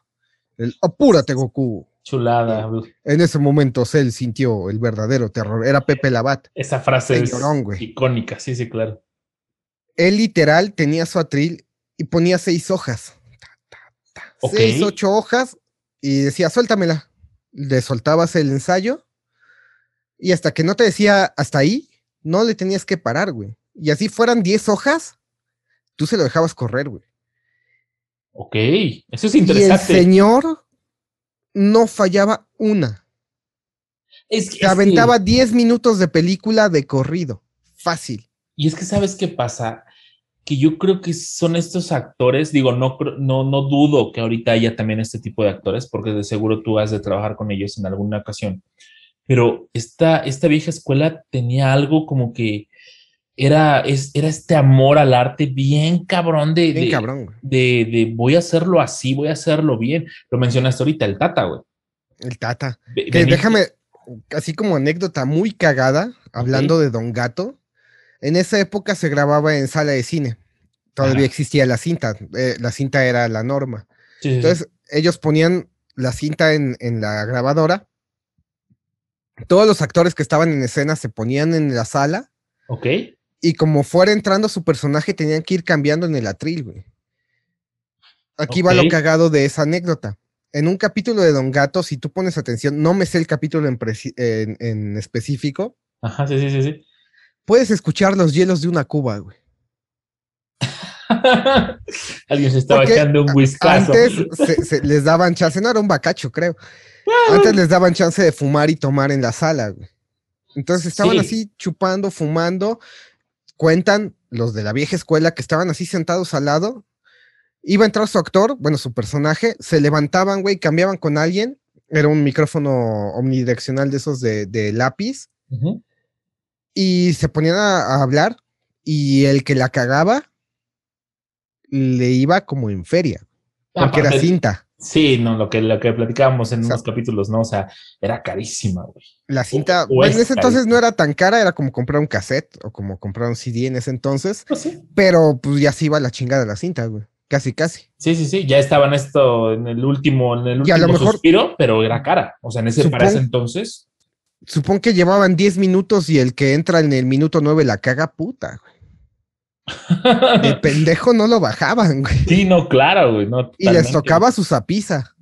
el Apúrate Goku. Chulada. En ese momento Cell sintió el verdadero terror. Era Pepe Labat. Esa frase es icónica, sí, sí, claro. Él literal tenía su atril y ponía seis hojas. Seis, ocho hojas y decía, suéltamela. Le soltabas el ensayo y hasta que no te decía hasta ahí, no le tenías que parar, güey. Y así fueran 10 hojas, tú se lo dejabas correr, güey. Ok, eso es interesante. Y el señor no fallaba una. Es que, aventaba 10 minutos de película de corrido. Fácil. Y es que, ¿sabes qué pasa? que yo creo que son estos actores, digo, no, no, no dudo que ahorita haya también este tipo de actores, porque de seguro tú has de trabajar con ellos en alguna ocasión, pero esta, esta vieja escuela tenía algo como que era, es, era este amor al arte bien cabrón de, bien cabrón, de, de, voy a hacerlo así, voy a hacerlo bien. Lo mencionaste ahorita, el Tata, güey. El Tata. que déjame, así como anécdota muy cagada, hablando de Don Gato, en esa época se grababa en sala de cine. Todavía existía la cinta. Eh, la cinta era la norma. Entonces, ellos ponían la cinta en, la grabadora. Todos los actores que estaban en escena se ponían en la sala. Ok. Y como fuera entrando su personaje, tenían que ir cambiando en el atril, güey. Aquí va lo cagado de esa anécdota. En un capítulo de Don Gato, si tú pones atención, no me sé el capítulo en, en específico. Ajá, sí, sí, sí, sí puedes escuchar los hielos de una cuba, güey. Alguien se estaba echando un whisky. Antes les daban chance, no era un bacacho, creo. Antes les daban chance de fumar y tomar en la sala, güey. Entonces estaban así chupando, fumando. Cuentan los de la vieja escuela que estaban así sentados al lado. Iba a entrar su actor, bueno, su personaje, se levantaban, güey, cambiaban con alguien. Era un micrófono omnidireccional de esos de, lápiz y se ponían a, hablar y el que la cagaba le iba como en feria, porque era cinta. Sí, no, lo que, lo que platicábamos en unos capítulos, ¿no? O sea, era carísima, güey. La cinta, bueno, en ese entonces no era tan cara, era como comprar un cassette o como comprar un CD en ese entonces, pues pero pues ya se iba la chingada de la cinta, güey. Casi, casi. Sí, sí, sí, ya estaba en esto, en el último, en el último a lo mejor, suspiro, pero era cara. O sea, en ese, para ese entonces supongo que llevaban 10 minutos y el que entra en el minuto 9 la caga puta, güey. De pendejo no lo bajaban, güey. Sí, no, claro, güey. y les tocaba su zapiza.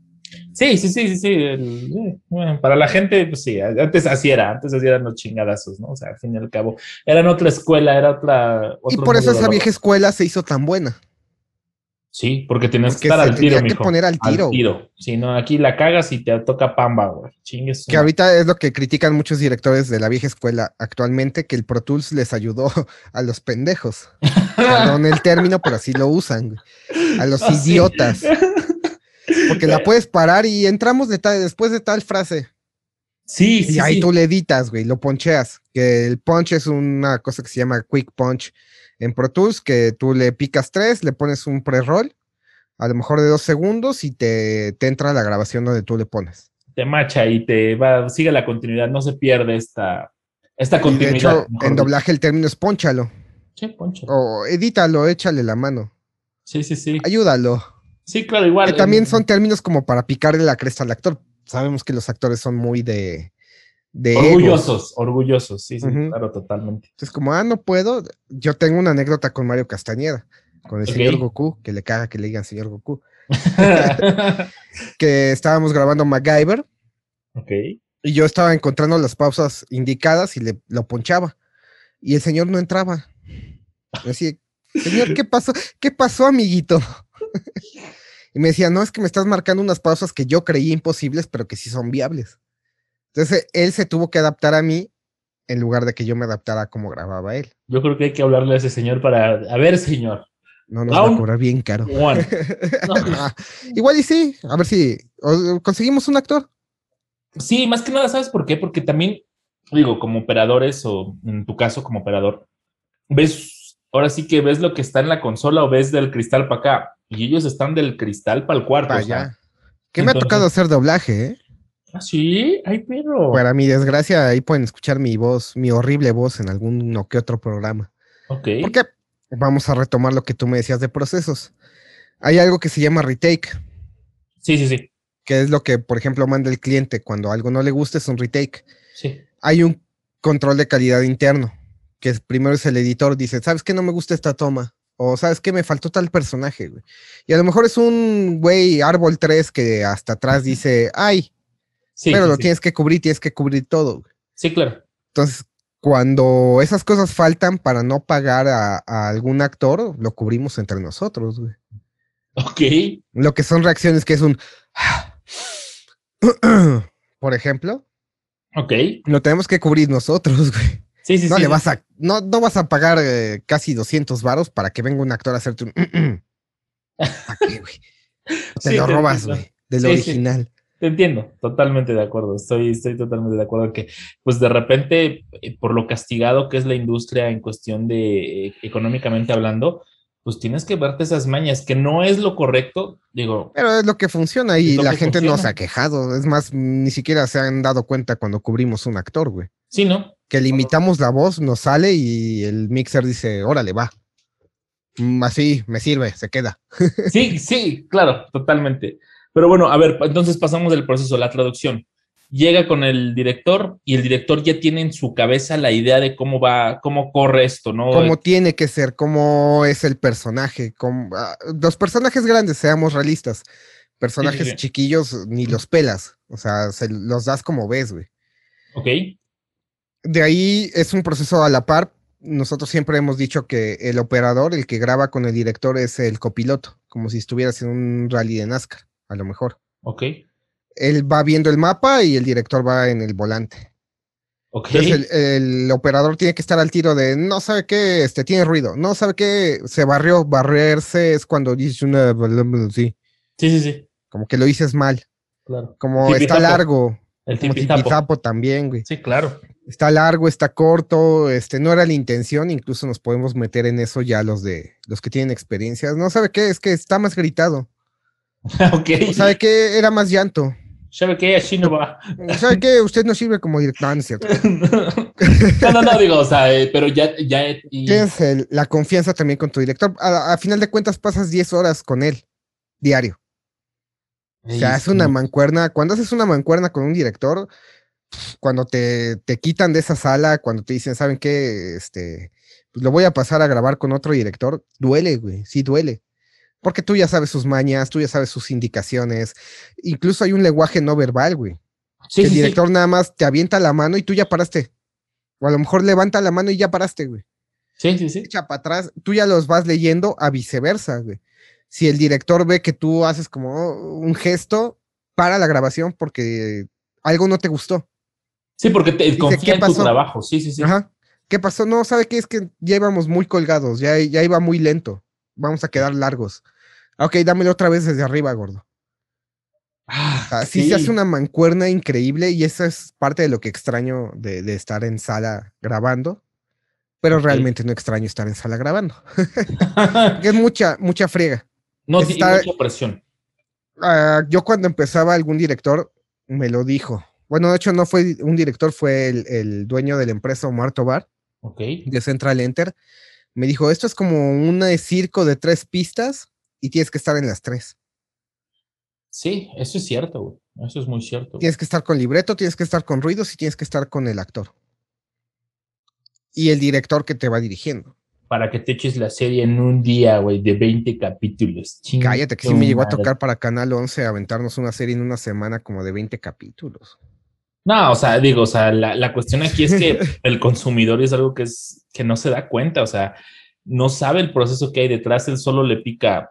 Sí, sí, sí, sí, sí. Eh, para la gente, pues sí, antes así era, antes así eran los chingadazos, ¿no? O sea, al fin y al cabo, eran otra escuela, era otra. Y por eso esa vieja escuela se hizo tan buena. Sí, porque tienes que estar al tiro, que poner al tiro. Al Si no, aquí la cagas y te toca pamba, güey. Chingues. Que ahorita es lo que critican muchos directores de la vieja escuela actualmente, que el Pro Tools les ayudó a los pendejos. Perdón el término, pero así lo usan. A los ah, idiotas. Porque la puedes parar y entramos de después de tal frase. Sí, sí. Y ahí tú le editas, güey, lo poncheas. Que el punch es una cosa que se llama quick punch en Pro Tools que tú le picas tres, le pones un pre-roll, a lo mejor de dos segundos, y te, te, entra la grabación donde tú le pones. Te macha y te va, sigue la continuidad, no se pierde esta, esta continuidad. de hecho, en doblaje el término es ponchalo. Sí, ponchalo. O edítalo, échale la mano. Sí, sí, sí. Ayúdalo. Sí, claro, igual. Que también son términos como para picarle la cresta al actor. sabemos que los actores son muy de... de orgullosos, orgullosos, sí, sí, claro, totalmente. Entonces, como, ah, no puedo, yo tengo una anécdota con Mario Castañeda, con el señor Goku, que le caga que le digan señor Goku. que estábamos grabando MacGyver. Ok. Y yo estaba encontrando las pausas indicadas y le lo ponchaba. Y el señor no entraba. Así, señor, ¿qué pasó? ¿Qué pasó, amiguito? y me decía, no, es que me estás marcando unas pausas que yo creí imposibles, pero que sí son viables. Entonces, él se tuvo que adaptar a mí en lugar de que yo me adaptara a cómo grababa él. Yo creo que hay que hablarle a ese señor para, a ver, señor. No nos va a cobrar bien caro. Igual y sí, a ver si conseguimos un actor. Sí, más que nada, ¿sabes por qué? Porque también, digo, como operadores o en tu caso como operador, ves, ahora sí que ves lo que está en la consola o ves del cristal para acá y ellos están del cristal para el cuarto. Vaya. que me ha tocado hacer doblaje, ¿eh? Ah, sí, ay, pero. Para mi desgracia, ahí pueden escuchar mi voz, mi horrible voz en algún o que otro programa. Ok. Porque vamos a retomar lo que tú me decías de procesos. Hay algo que se llama retake. Sí, sí, sí. Que es lo que, por ejemplo, manda el cliente cuando algo no le gusta, es un retake. Sí. Hay un control de calidad interno, que primero es el editor, dice, ¿sabes qué no me gusta esta toma? O ¿sabes qué me faltó tal personaje? Güey? Y a lo mejor es un güey árbol 3 que hasta atrás dice, ay, pero lo tienes que cubrir, tienes que cubrir todo. Sí, claro. Entonces, cuando esas cosas faltan para no pagar a, algún actor, lo cubrimos entre nosotros, güey. Ok. Lo que son reacciones que es un... Por ejemplo. Ok. Lo tenemos que cubrir nosotros, güey. Sí, sí, no sí. Le vas a, no, no vas a pagar eh, casi 200 varos para que venga un actor a hacerte un... ¿Para qué, güey? Te lo robas, güey, del original. Te entiendo, totalmente de acuerdo. Estoy, estoy totalmente de acuerdo que, pues de repente, eh, por lo castigado que es la industria en cuestión de eh, económicamente hablando, pues tienes que verte esas mañas, que no es lo correcto, digo. Pero es lo que funciona y la gente no se ha quejado. Es más, ni siquiera se han dado cuenta cuando cubrimos un actor, güey. Sí, ¿no? Que limitamos la voz, nos sale y el mixer dice, órale, va. Mm, así me sirve, se queda. Sí, sí, claro, totalmente. Pero bueno, a ver, entonces pasamos del proceso, la traducción. Llega con el director y el director ya tiene en su cabeza la idea de cómo va, cómo corre esto, ¿no? Cómo tiene que ser, cómo es el personaje. Ah, los personajes grandes, seamos realistas. Personajes chiquillos ni los pelas. O sea, se los das como ves, güey. Ok. De ahí es un proceso a la par. Nosotros siempre hemos dicho que el operador, el que graba con el director, es el copiloto, como si estuvieras en un rally de NASCAR a lo mejor. Ok. Él va viendo el mapa y el director va en el volante. Ok. Entonces el, operador tiene que estar al tiro de no sabe qué, este, tiene ruido, no sabe qué, se barrió, barrerse es cuando dices una... Sí. Sí, sí, sí. Como que lo dices mal. Claro. Como está largo. El tipizapo también, güey. Sí, claro. Está largo, está corto, este, no era la intención, incluso nos podemos meter en eso ya los de los que tienen experiencias. No sabe qué, es que está más gritado. ok. ¿Sabe qué? Era más llanto. ¿Sabe qué? Así no va. ¿Sabe qué? Usted no sirve como director, no, no, no, digo, o sea, eh, pero ya... ya Tienes la confianza también con tu director. A, final de cuentas pasas 10 horas con él, diario. o sea, es una mancuerna. Cuando haces una mancuerna con un director, cuando te, te quitan de esa sala, cuando te dicen, ¿saben qué? Este, pues lo voy a pasar a grabar con otro director, duele, güey, sí duele. Porque tú ya sabes sus mañas, tú ya sabes sus indicaciones. Incluso hay un lenguaje no verbal, güey. Sí, el director nada más te avienta la mano y tú ya paraste. O a lo mejor levanta la mano y ya paraste, güey. Sí, sí, sí. Echa para atrás, tú ya los vas leyendo a viceversa, güey. Si el director ve que tú haces como un gesto, para la grabación porque algo no te gustó. Sí, porque te confía en tu trabajo. Sí, sí, sí. Ajá. ¿Qué pasó? No, ¿sabe qué? Es que ya íbamos muy colgados, ya, ya iba muy lento. Vamos a quedar largos. Ok, dámelo otra vez desde arriba, gordo. Ah, sí. se hace una mancuerna increíble y esa es parte de lo que extraño de, estar en sala grabando, pero realmente no extraño estar en sala grabando. es mucha, mucha friega. No, mucha presión. Ah, yo cuando empezaba algún director me lo dijo. Bueno, de hecho no fue un director, fue el, dueño de la empresa Omar Tobar, de Central Enter. Me dijo, esto es como un circo de tres pistas y tienes que estar en las tres. Sí, eso es cierto, güey. Eso es muy cierto. Tienes que estar con libreto, tienes que estar con ruidos y tienes que estar con el actor. Y el director que te va dirigiendo. Para que te eches la serie en un día, güey, de 20 capítulos. Cállate, que sí me llegó a tocar para Canal 11 aventarnos una serie en una semana como de 20 capítulos. No, o sea, digo, o sea, la, cuestión aquí es que el consumidor es algo que es que no se da cuenta, o sea, no sabe el proceso que hay detrás, él solo le pica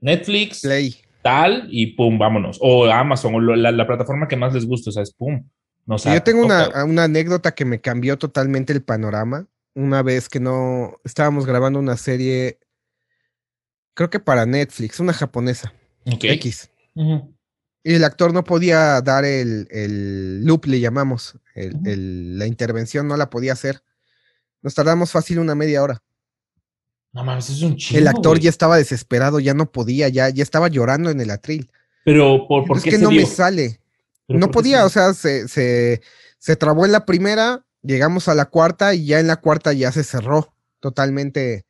Netflix, Play. tal, y pum, vámonos. O Amazon, o la, plataforma que más les gusta, o sea, es pum. No, Yo tengo una, anécdota que me cambió totalmente el panorama. Una vez que no estábamos grabando una serie, creo que para Netflix, una japonesa. X. Y el actor no podía dar el, loop, le llamamos. la intervención no la podía hacer. Nos tardamos fácil una media hora. No mames, es un chingo. El actor ya estaba desesperado, ya no podía, ya, ya estaba llorando en el atril. Pero, ¿por, ¿por es que no me sale. No podía, o sea, se, se, se trabó en la primera, llegamos a la cuarta y ya en la cuarta ya se cerró totalmente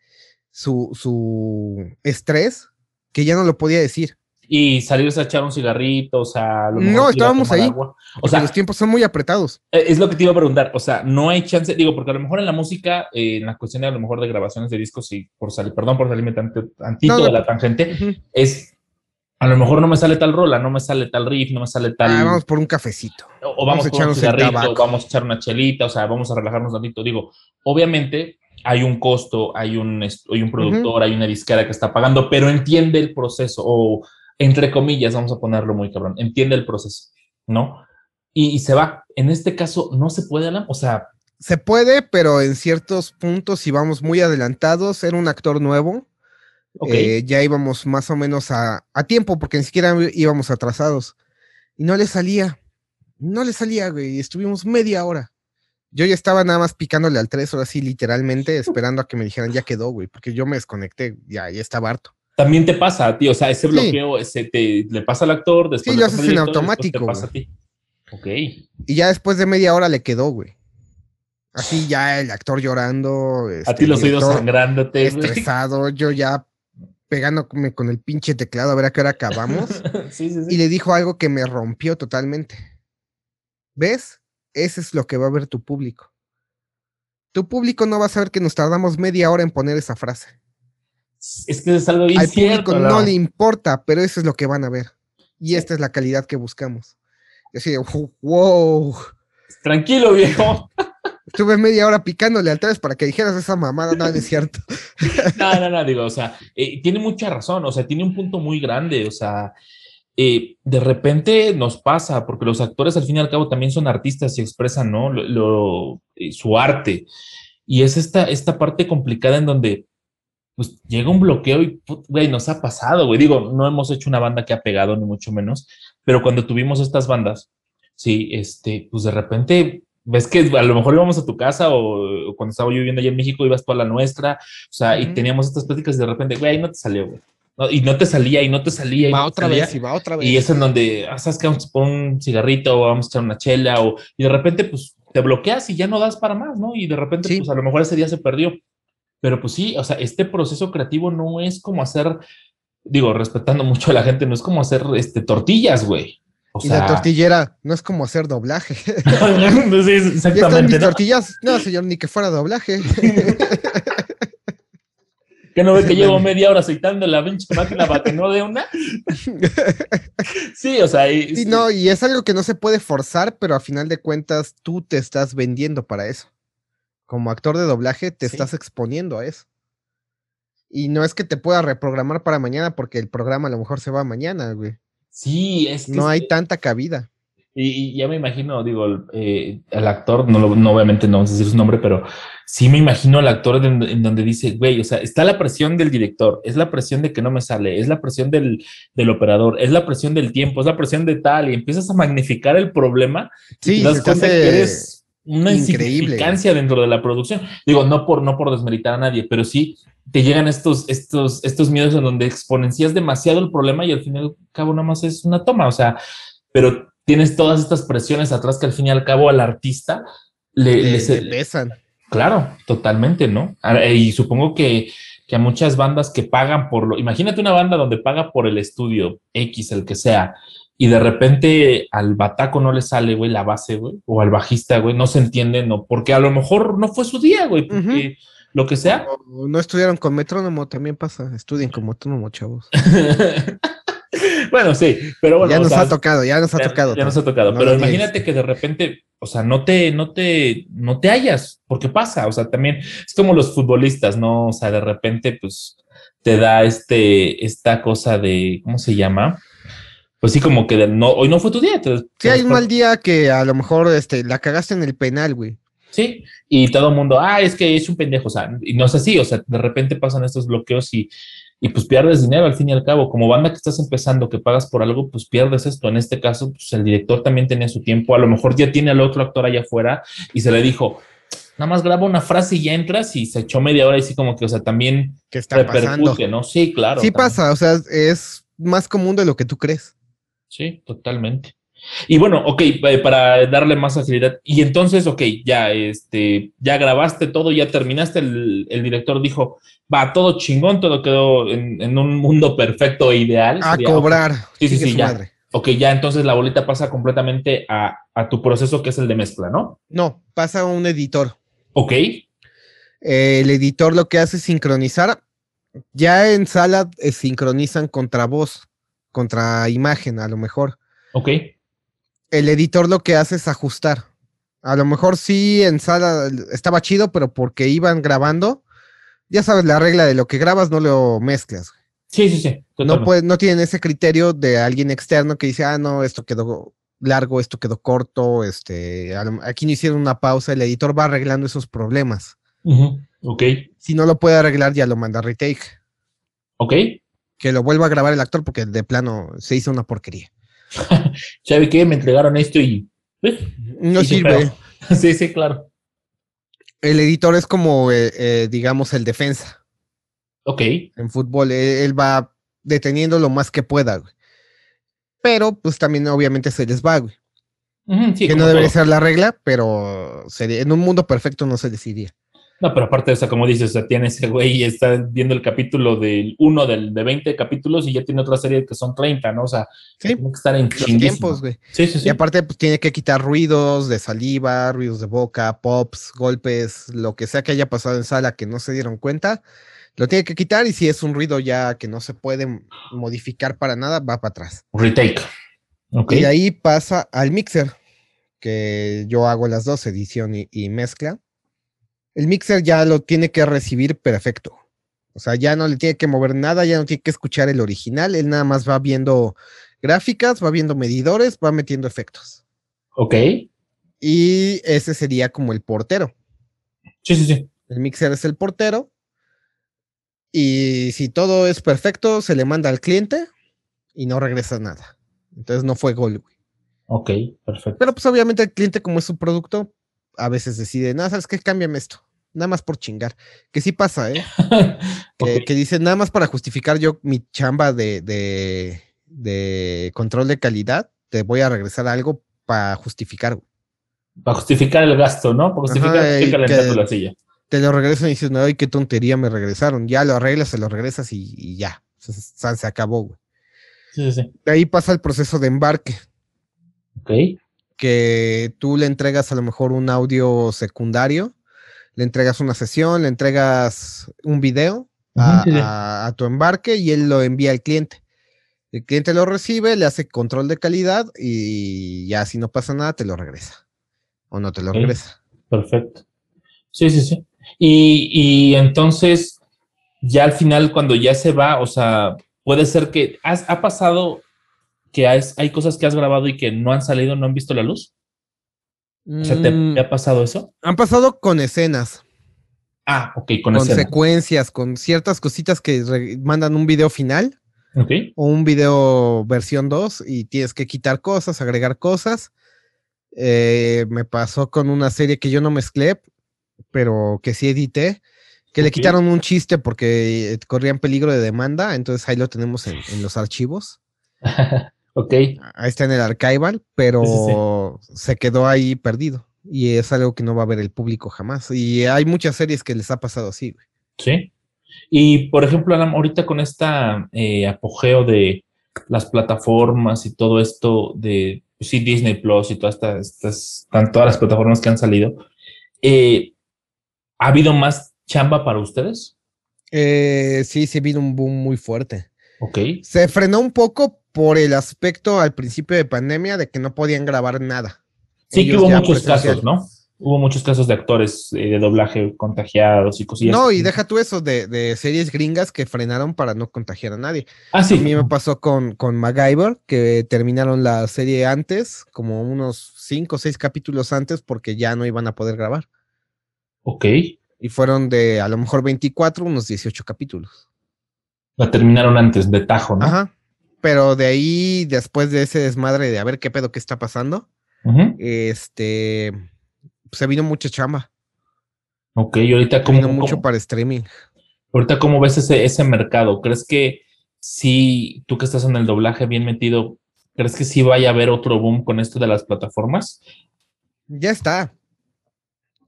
su, su estrés, que ya no lo podía decir y salirse a echar un cigarrito, o sea, no, estábamos ahí. O sea, los tiempos son muy apretados. Eh, es lo que te iba a preguntar, o sea, no hay chance, digo, porque a lo mejor en la música, eh, en la cuestión de a lo mejor de grabaciones de discos, y por salir, perdón por salirme tanto, tantito de la tangente, es a lo mejor no me sale tal rola, no me sale tal riff, no me sale tal. Ah, vamos por un cafecito. O, vamos, a echar un cigarrito, vamos a echar una chelita, o sea, vamos a relajarnos un ratito. Digo, obviamente hay un costo, hay un, hay un productor, hay una disquera que está pagando, pero entiende el proceso o entre comillas, vamos a ponerlo muy cabrón, entiende el proceso, ¿no? Y, se va. En este caso, no se puede, o sea... Se puede, pero en ciertos puntos, si vamos muy adelantados, era un actor nuevo. Eh, ya íbamos más o menos a, a, tiempo, porque ni siquiera íbamos atrasados. Y no le salía. No le salía, güey. Estuvimos media hora. Yo ya estaba nada más picándole al 3 horas, así literalmente, esperando a que me dijeran, ya quedó, güey, porque yo me desconecté, ya, ya estaba harto también te pasa tío, o sea, ese bloqueo ese te, le pasa al actor, después sí, lo haces en automático. Te pasa a ti. Ok. Y ya después de media hora le quedó, güey. Así ya el actor llorando. a ti los oídos sangrándote. Estresado, yo ya pegándome con el pinche teclado a ver a qué hora acabamos. sí, sí, sí. Y le dijo algo que me rompió totalmente. ¿Ves? Ese es lo que va a ver tu público. Tu público no va a saber que nos tardamos media hora en poner esa frase. Es que es algo bien Al público no le importa, pero eso es lo que van a ver. Y esta es la calidad que buscamos. Y así wow. Tranquilo, viejo. Estuve media hora picándole al tres para que dijeras esa mamada, no, es cierto. no, no, no, digo, o sea, eh, tiene mucha razón, o sea, tiene un punto muy grande, o sea, eh, de repente nos pasa, porque los actores al fin y al cabo también son artistas y expresan, ¿no? Lo, eh, su arte. Y es esta, esta parte complicada en donde pues llega un bloqueo y, güey, nos ha pasado, güey. Digo, no hemos hecho una banda que ha pegado, ni mucho menos, pero cuando tuvimos estas bandas, sí, este, pues de repente ves que a lo mejor íbamos a tu casa o, cuando estaba yo viviendo allá en México ibas tú a la nuestra, o sea, y teníamos estas pláticas y de repente, güey, no te salió, güey. y no te salía, y no te salía. Y va otra vez, y va otra vez. Y es en donde, ah, sabes que vamos a poner un cigarrito o vamos a echar una chela, o, y de repente, pues te bloqueas y ya no das para más, ¿no? Y de repente, pues a lo mejor ese día se perdió. Pero pues sí, o sea, este proceso creativo no es como hacer, digo, respetando mucho a la gente, no es como hacer este, tortillas, güey. y la tortillera no es como hacer doblaje. sí, exactamente. mis tortillas? No, señor, ni que fuera doblaje. que no ve que llevo media hora aceitando la pinche máquina para que no dé una. sí, o sea. Y, sí, no, y es algo que no se puede forzar, pero a final de cuentas tú te estás vendiendo para eso como actor de doblaje te estás exponiendo a eso. Y no es que te pueda reprogramar para mañana porque el programa a lo mejor se va mañana, güey. Sí, es que... No hay tanta cabida. Y, ya me imagino, digo, eh, el actor, no, no, obviamente no vamos a decir su nombre, pero sí me imagino al actor en, donde dice, güey, o sea, está la presión del director, es la presión de que no me sale, es la presión del, del operador, es la presión del tiempo, es la presión de tal, y empiezas a magnificar el problema. Sí, y te das cuenta que eres una insignificancia dentro de la producción. Digo, no por, no por desmeritar a nadie, pero sí te llegan estos, estos, estos miedos en donde exponencias demasiado el problema y al fin y al cabo nada más es una toma, o sea, pero tienes todas estas presiones atrás que al fin y al cabo al artista le, le, pesan. Claro, totalmente, ¿no? Y supongo que, que a muchas bandas que pagan por lo, imagínate una banda donde paga por el estudio X, el que sea, y de repente al bataco no le sale, güey, la base, güey, o al bajista, güey, no se entiende, no, porque a lo mejor no fue su día, güey, porque lo que sea. no estudiaron con metrónomo, también pasa, estudien con metrónomo, chavos. bueno, sí, pero bueno. Ya nos ha tocado, ya nos ha tocado. Ya nos ha tocado, pero imagínate que de repente, o sea, no te, no te, no te hallas, porque pasa, o sea, también es como los futbolistas, ¿no? O sea, de repente, pues, te da este, esta cosa de, ¿cómo se llama? Pues sí, como que no, hoy no fue tu día. Entonces, sí, hay un mal día que a lo mejor este, la cagaste en el penal, güey. Sí, y todo el mundo, ah, es que es un pendejo, o sea, y no es así, o sea, de repente pasan estos bloqueos y, y pues pierdes dinero al fin y al cabo. Como banda que estás empezando, que pagas por algo, pues pierdes esto. En este caso, pues el director también tenía su tiempo, a lo mejor ya tiene al otro actor allá afuera y se le dijo, nada más graba una frase y ya entras y se echó media hora y sí como que, o sea, también ¿Qué está repercute, ¿no? Sí, claro. Sí pasa, o sea, es más común de lo que tú crees. Sí, totalmente. Y bueno, ok, eh, para darle más agilidad. Y entonces, ok, ya, este, ya grabaste todo, ya terminaste. El, director dijo, va, todo chingón, todo quedó en, un mundo perfecto e ideal. A cobrar. Sí, sí, sí, ya. Ok, ya entonces la bolita pasa completamente a, tu proceso que es el de mezcla, ¿no? No, pasa a un editor. Ok. el editor lo que hace es sincronizar. Ya en sala eh, sincronizan contra voz contra imagen, a lo mejor. Ok. El editor lo que hace es ajustar. A lo mejor sí en sala estaba chido, pero porque iban grabando, ya sabes, la regla de lo que grabas no lo mezclas. Sí, sí, sí. No, puede, no tienen ese criterio de alguien externo que dice, ah, no, esto quedó largo, esto quedó corto, este, aquí no hicieron una pausa, el editor va arreglando esos problemas. Ok. Si no lo puede arreglar, ya lo manda a retake. Ok que lo vuelva a grabar el actor porque de plano se hizo una porquería. ¿Sabe qué? Me entregaron esto y... no sirve. sí, sí, claro. El editor es como, eh, eh, digamos, el defensa. Ok. En fútbol, e, él, va deteniendo lo más que pueda, güey. Pero, pues también obviamente se les va, güey. que no debería ser la regla, pero en un mundo perfecto no se decidiría. No, pero aparte de eso, como dices, o sea, tiene ese güey y está viendo el capítulo del uno del, de 20 capítulos y ya tiene otra serie que son 30, ¿no? O sea, tiene que estar en los tiempos, güey. Sí, sí, sí. Y aparte, pues tiene que quitar ruidos de saliva, ruidos de boca, pops, golpes, lo que sea que haya pasado en sala que no se dieron cuenta, lo tiene que quitar y si es un ruido ya que no se puede modificar para nada, va para atrás. Retake. Okay. Y ahí pasa al mixer, que yo hago las dos, edición y mezcla el mixer ya lo tiene que recibir perfecto. O sea, ya no le tiene que mover nada, ya no tiene que escuchar el original, él nada más va viendo gráficas, va viendo medidores, va metiendo efectos. Ok. Y ese sería como el portero. Sí, sí, sí. El mixer es el portero. Y si todo es perfecto, se le manda al cliente y no regresa nada. Entonces no fue gol, güey. Ok, perfecto. Pero pues obviamente el cliente, como es su producto, a veces decide, nada, ¿sabes qué? Cámbiame esto. Nada más por chingar. Que sí pasa, ¿eh? que, dice, nada más para justificar yo mi chamba de, de, control de calidad, te voy a regresar algo para justificar. Para justificar el gasto, ¿no? Para justificar la silla. Te lo regresan y dices, no, ay, qué tontería me regresaron. Ya lo arreglas, se lo regresas y, ya. Se, acabó, güey. Sí, sí. De ahí pasa el proceso de embarque. Ok que tú le entregas a lo mejor un audio secundario, le entregas una sesión, le entregas un video a, tu embarque y él lo envía al cliente. El cliente lo recibe, le hace control de calidad y ya si no pasa nada te lo regresa. O no te lo regresa. Perfecto. Sí, sí, sí. Y, y, entonces, ya al final, cuando ya se va, o sea, puede ser que ha pasado que hay, cosas que has grabado y que no han salido, no han visto la luz? O sea, ¿te, mm. ha pasado eso? Han pasado con escenas. Ah, ok, con, con secuencias, con ciertas cositas que mandan un video final. O un video versión 2 y tienes que quitar cosas, agregar cosas. Eh, me pasó con una serie que yo no mezclé, pero que sí edité, que le quitaron un chiste porque corrían peligro de demanda, entonces ahí lo tenemos en, en los archivos. Ok. Ahí está en el archival, pero se quedó ahí perdido. Y es algo que no va a ver el público jamás. Y hay muchas series que les ha pasado así, güey. Sí. Y por ejemplo, Alan, ahorita con esta eh, apogeo de las plataformas y todo esto de pues sí, Disney Plus y todas estas, todas las plataformas que han salido, eh, ¿ha habido más chamba para ustedes? Eh, sí, sí, ha habido un boom muy fuerte. Ok. Se frenó un poco por el aspecto al principio de pandemia de que no podían grabar nada. Sí, que hubo muchos casos, ¿no? Hubo muchos casos de actores eh, de doblaje contagiados y cosillas. No, y deja tú eso de, series gringas que frenaron para no contagiar a nadie. Ah, sí. A mí me pasó con, con MacGyver, que terminaron la serie antes, como unos cinco o seis capítulos antes, porque ya no iban a poder grabar. Ok. Y fueron de a lo mejor 24, unos 18 capítulos. La terminaron antes, de tajo, ¿no? Ajá. Pero de ahí, después de ese desmadre de a ver qué pedo, qué está pasando, este se vino mucha chamba. Ok, y ahorita como... Vino mucho para streaming. Ahorita, ¿cómo ves ese, ese mercado? ¿Crees que si tú que estás en el doblaje bien metido, crees que sí vaya a haber otro boom con esto de las plataformas? Ya está.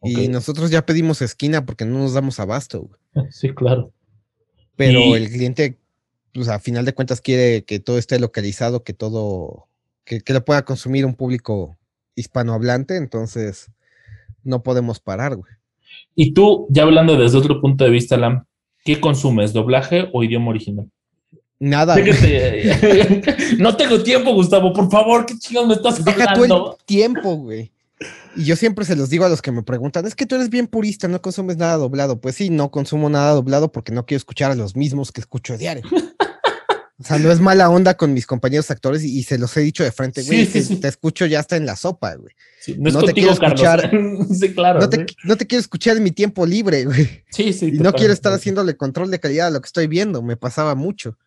Y nosotros ya pedimos esquina porque no nos damos abasto. Sí, claro. Pero el cliente, pues a final de cuentas, quiere que todo esté localizado, que todo, que, que lo pueda consumir un público hispanohablante. Entonces, no podemos parar, güey. Y tú, ya hablando desde otro punto de vista, Lam, ¿qué consumes? ¿Doblaje o idioma original? Nada. no tengo tiempo, Gustavo. Por favor, ¿qué chingados me estás Deja Tú el tiempo, güey. Y yo siempre se los digo a los que me preguntan, es que tú eres bien purista, no consumes nada doblado. Pues sí, no consumo nada doblado porque no quiero escuchar a los mismos que escucho diario. O sea, no es mala onda con mis compañeros actores y, se los he dicho de frente, güey. Te escucho ya está en la sopa, güey. no, te quiero escuchar. sí, claro. No te, no te, quiero escuchar en mi tiempo libre, güey. Sí, sí. Y no quiero estar haciéndole control de calidad a lo que estoy viendo. Me pasaba mucho.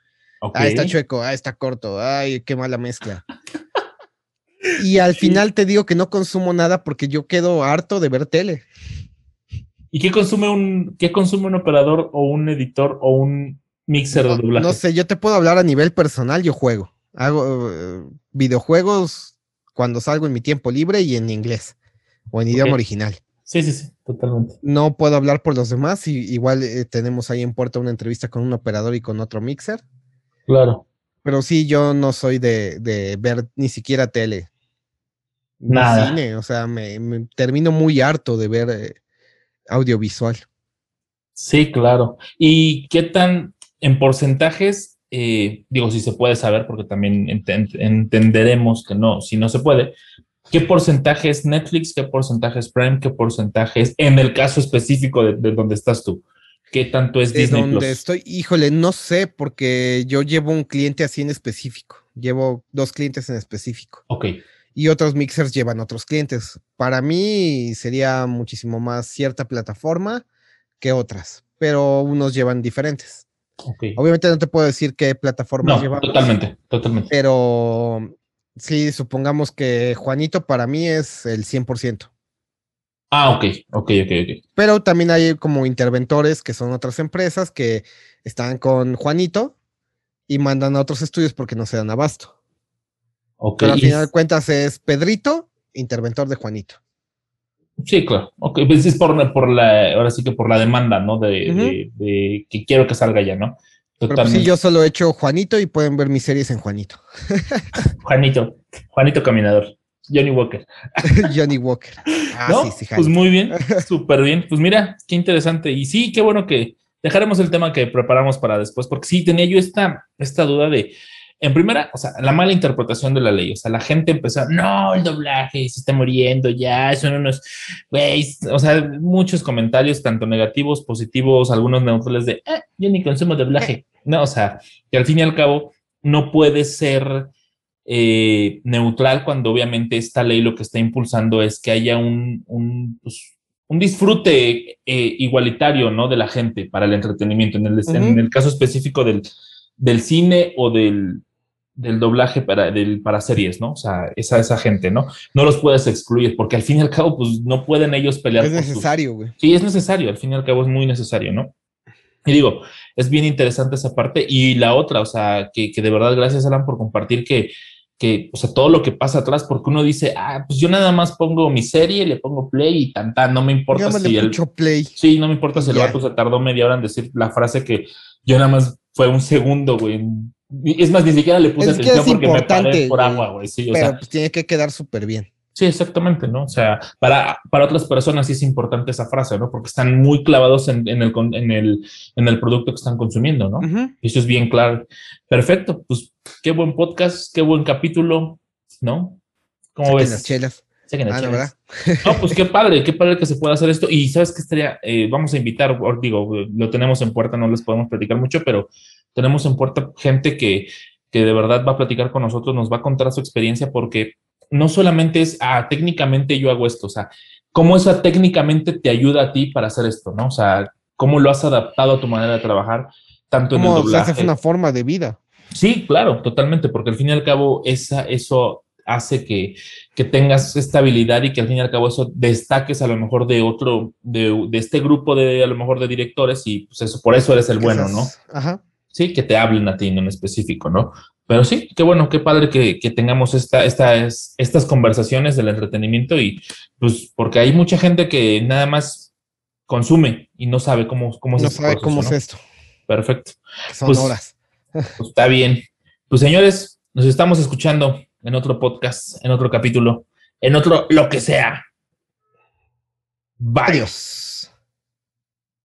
Ah, está chueco, ah, está corto, ay, qué mala mezcla. y al final te digo que no consumo nada porque yo quedo harto de ver tele. ¿Y qué consume un, qué consume un operador o un editor o un Mixer de doblaje. No sé, yo te puedo hablar a nivel personal, yo juego. Hago eh, videojuegos cuando salgo en mi tiempo libre y en inglés o en idioma original. Sí, sí, sí, totalmente. No puedo hablar por los demás. Y, igual eh, tenemos ahí en puerta una entrevista con un operador y con otro mixer. Claro. Pero sí, yo no soy de, ver ni siquiera tele. Nada. cine. O sea, me, termino muy harto de ver eh, audiovisual. Sí, claro. ¿Y qué tan en porcentajes, eh, digo, si se puede saber, porque también entenderemos que no, si no se puede, ¿qué porcentaje es Netflix? ¿Qué porcentaje es Prime? ¿Qué porcentaje es, en el caso específico de, donde estás tú? ¿Qué tanto es de Disney donde estoy, híjole, no sé, porque yo llevo un cliente así en específico. Llevo dos clientes en específico. Ok. Y otros mixers llevan otros clientes. Para mí sería muchísimo más cierta plataforma que otras, pero unos llevan diferentes. Obviamente no te puedo decir qué plataforma no, Totalmente, totalmente. Pero sí, supongamos que Juanito para mí es el 100%. Ah, ok, ok, ok, ok. Pero también hay como interventores que son otras empresas que están con Juanito y mandan a otros estudios porque no se dan abasto. Ok. Pero al final de cuentas es Pedrito, interventor de Juanito. Sí, claro. Ok, pues es por, por la, ahora sí que por la demanda, ¿no? De, de, que quiero que salga ya, ¿no? Pero pues sí, yo solo he hecho Juanito y pueden ver mis series en Juanito. Juanito, Juanito Caminador, Johnny Walker. Johnny Walker. Ah, sí, sí, pues muy bien, súper bien. Pues mira, qué interesante. Y sí, qué bueno que dejaremos el tema que preparamos para después, porque sí, tenía yo esta, esta duda de en primera, o sea, la mala interpretación de la ley, o sea, la gente empezó, no, el doblaje se está muriendo ya, eso no nos, güey, o sea, muchos comentarios, tanto negativos, positivos, algunos neutrales de, eh, yo ni consumo doblaje, no, o sea, que al fin y al cabo no puede ser eh, neutral cuando obviamente esta ley lo que está impulsando es que haya un, un, pues, disfrute eh, igualitario, ¿no? De la gente para el entretenimiento, en el, en el caso específico del del cine o del, del doblaje para, del, para series, ¿no? O sea, esa, esa gente, ¿no? No los puedes excluir porque al fin y al cabo, pues no pueden ellos pelear. Es necesario, güey. Sí, es necesario, al fin y al cabo es muy necesario, ¿no? Y digo, es bien interesante esa parte. Y la otra, o sea, que, que de verdad, gracias, Alan, por compartir que, que, o sea, todo lo que pasa atrás, porque uno dice, ah, pues yo nada más pongo mi serie, le pongo play y tan, no me importa si el... play. Sí, no me importa si el vato se tardó media hora en decir la frase que yo nada más fue un segundo, güey. Es más, ni siquiera le puse atención porque me paré por agua, güey. Sí, pero pues tiene que quedar súper bien. Sí, exactamente, ¿no? O sea, para, para otras personas sí es importante esa frase, ¿no? Porque están muy clavados en, el, en, el, en el producto que están consumiendo, ¿no? Eso es bien claro. Perfecto, pues qué buen podcast, qué buen capítulo, ¿no? ¿Cómo ves? Las chelas. Ah, no, ¿verdad? no, pues qué padre, qué padre que se pueda hacer esto. Y sabes que estaría, eh, vamos a invitar, digo, lo tenemos en puerta, no les podemos platicar mucho, pero tenemos en puerta gente que, que de verdad va a platicar con nosotros, nos va a contar su experiencia porque no solamente es, ah, técnicamente yo hago esto, o sea, cómo eso técnicamente te ayuda a ti para hacer esto, ¿no? O sea, cómo lo has adaptado a tu manera de trabajar, tanto en el doblaje. es una forma de vida. Sí, claro, totalmente, porque al fin y al cabo esa, eso hace que, que tengas estabilidad y que al fin y al cabo eso destaques a lo mejor de otro, de, de este grupo de a lo mejor de directores y pues eso, por eso eres el bueno, ¿no? Ajá. Sí, que te hablen a ti en específico, ¿no? Pero sí, qué bueno, qué padre que, tengamos esta, estas, estas conversaciones del entretenimiento y pues porque hay mucha gente que nada más consume y no sabe cómo, cómo no sabe cómo es esto. Perfecto. Son pues, horas. pues está bien. Pues señores, nos estamos escuchando en otro podcast, en otro capítulo, en otro lo que sea. Bye.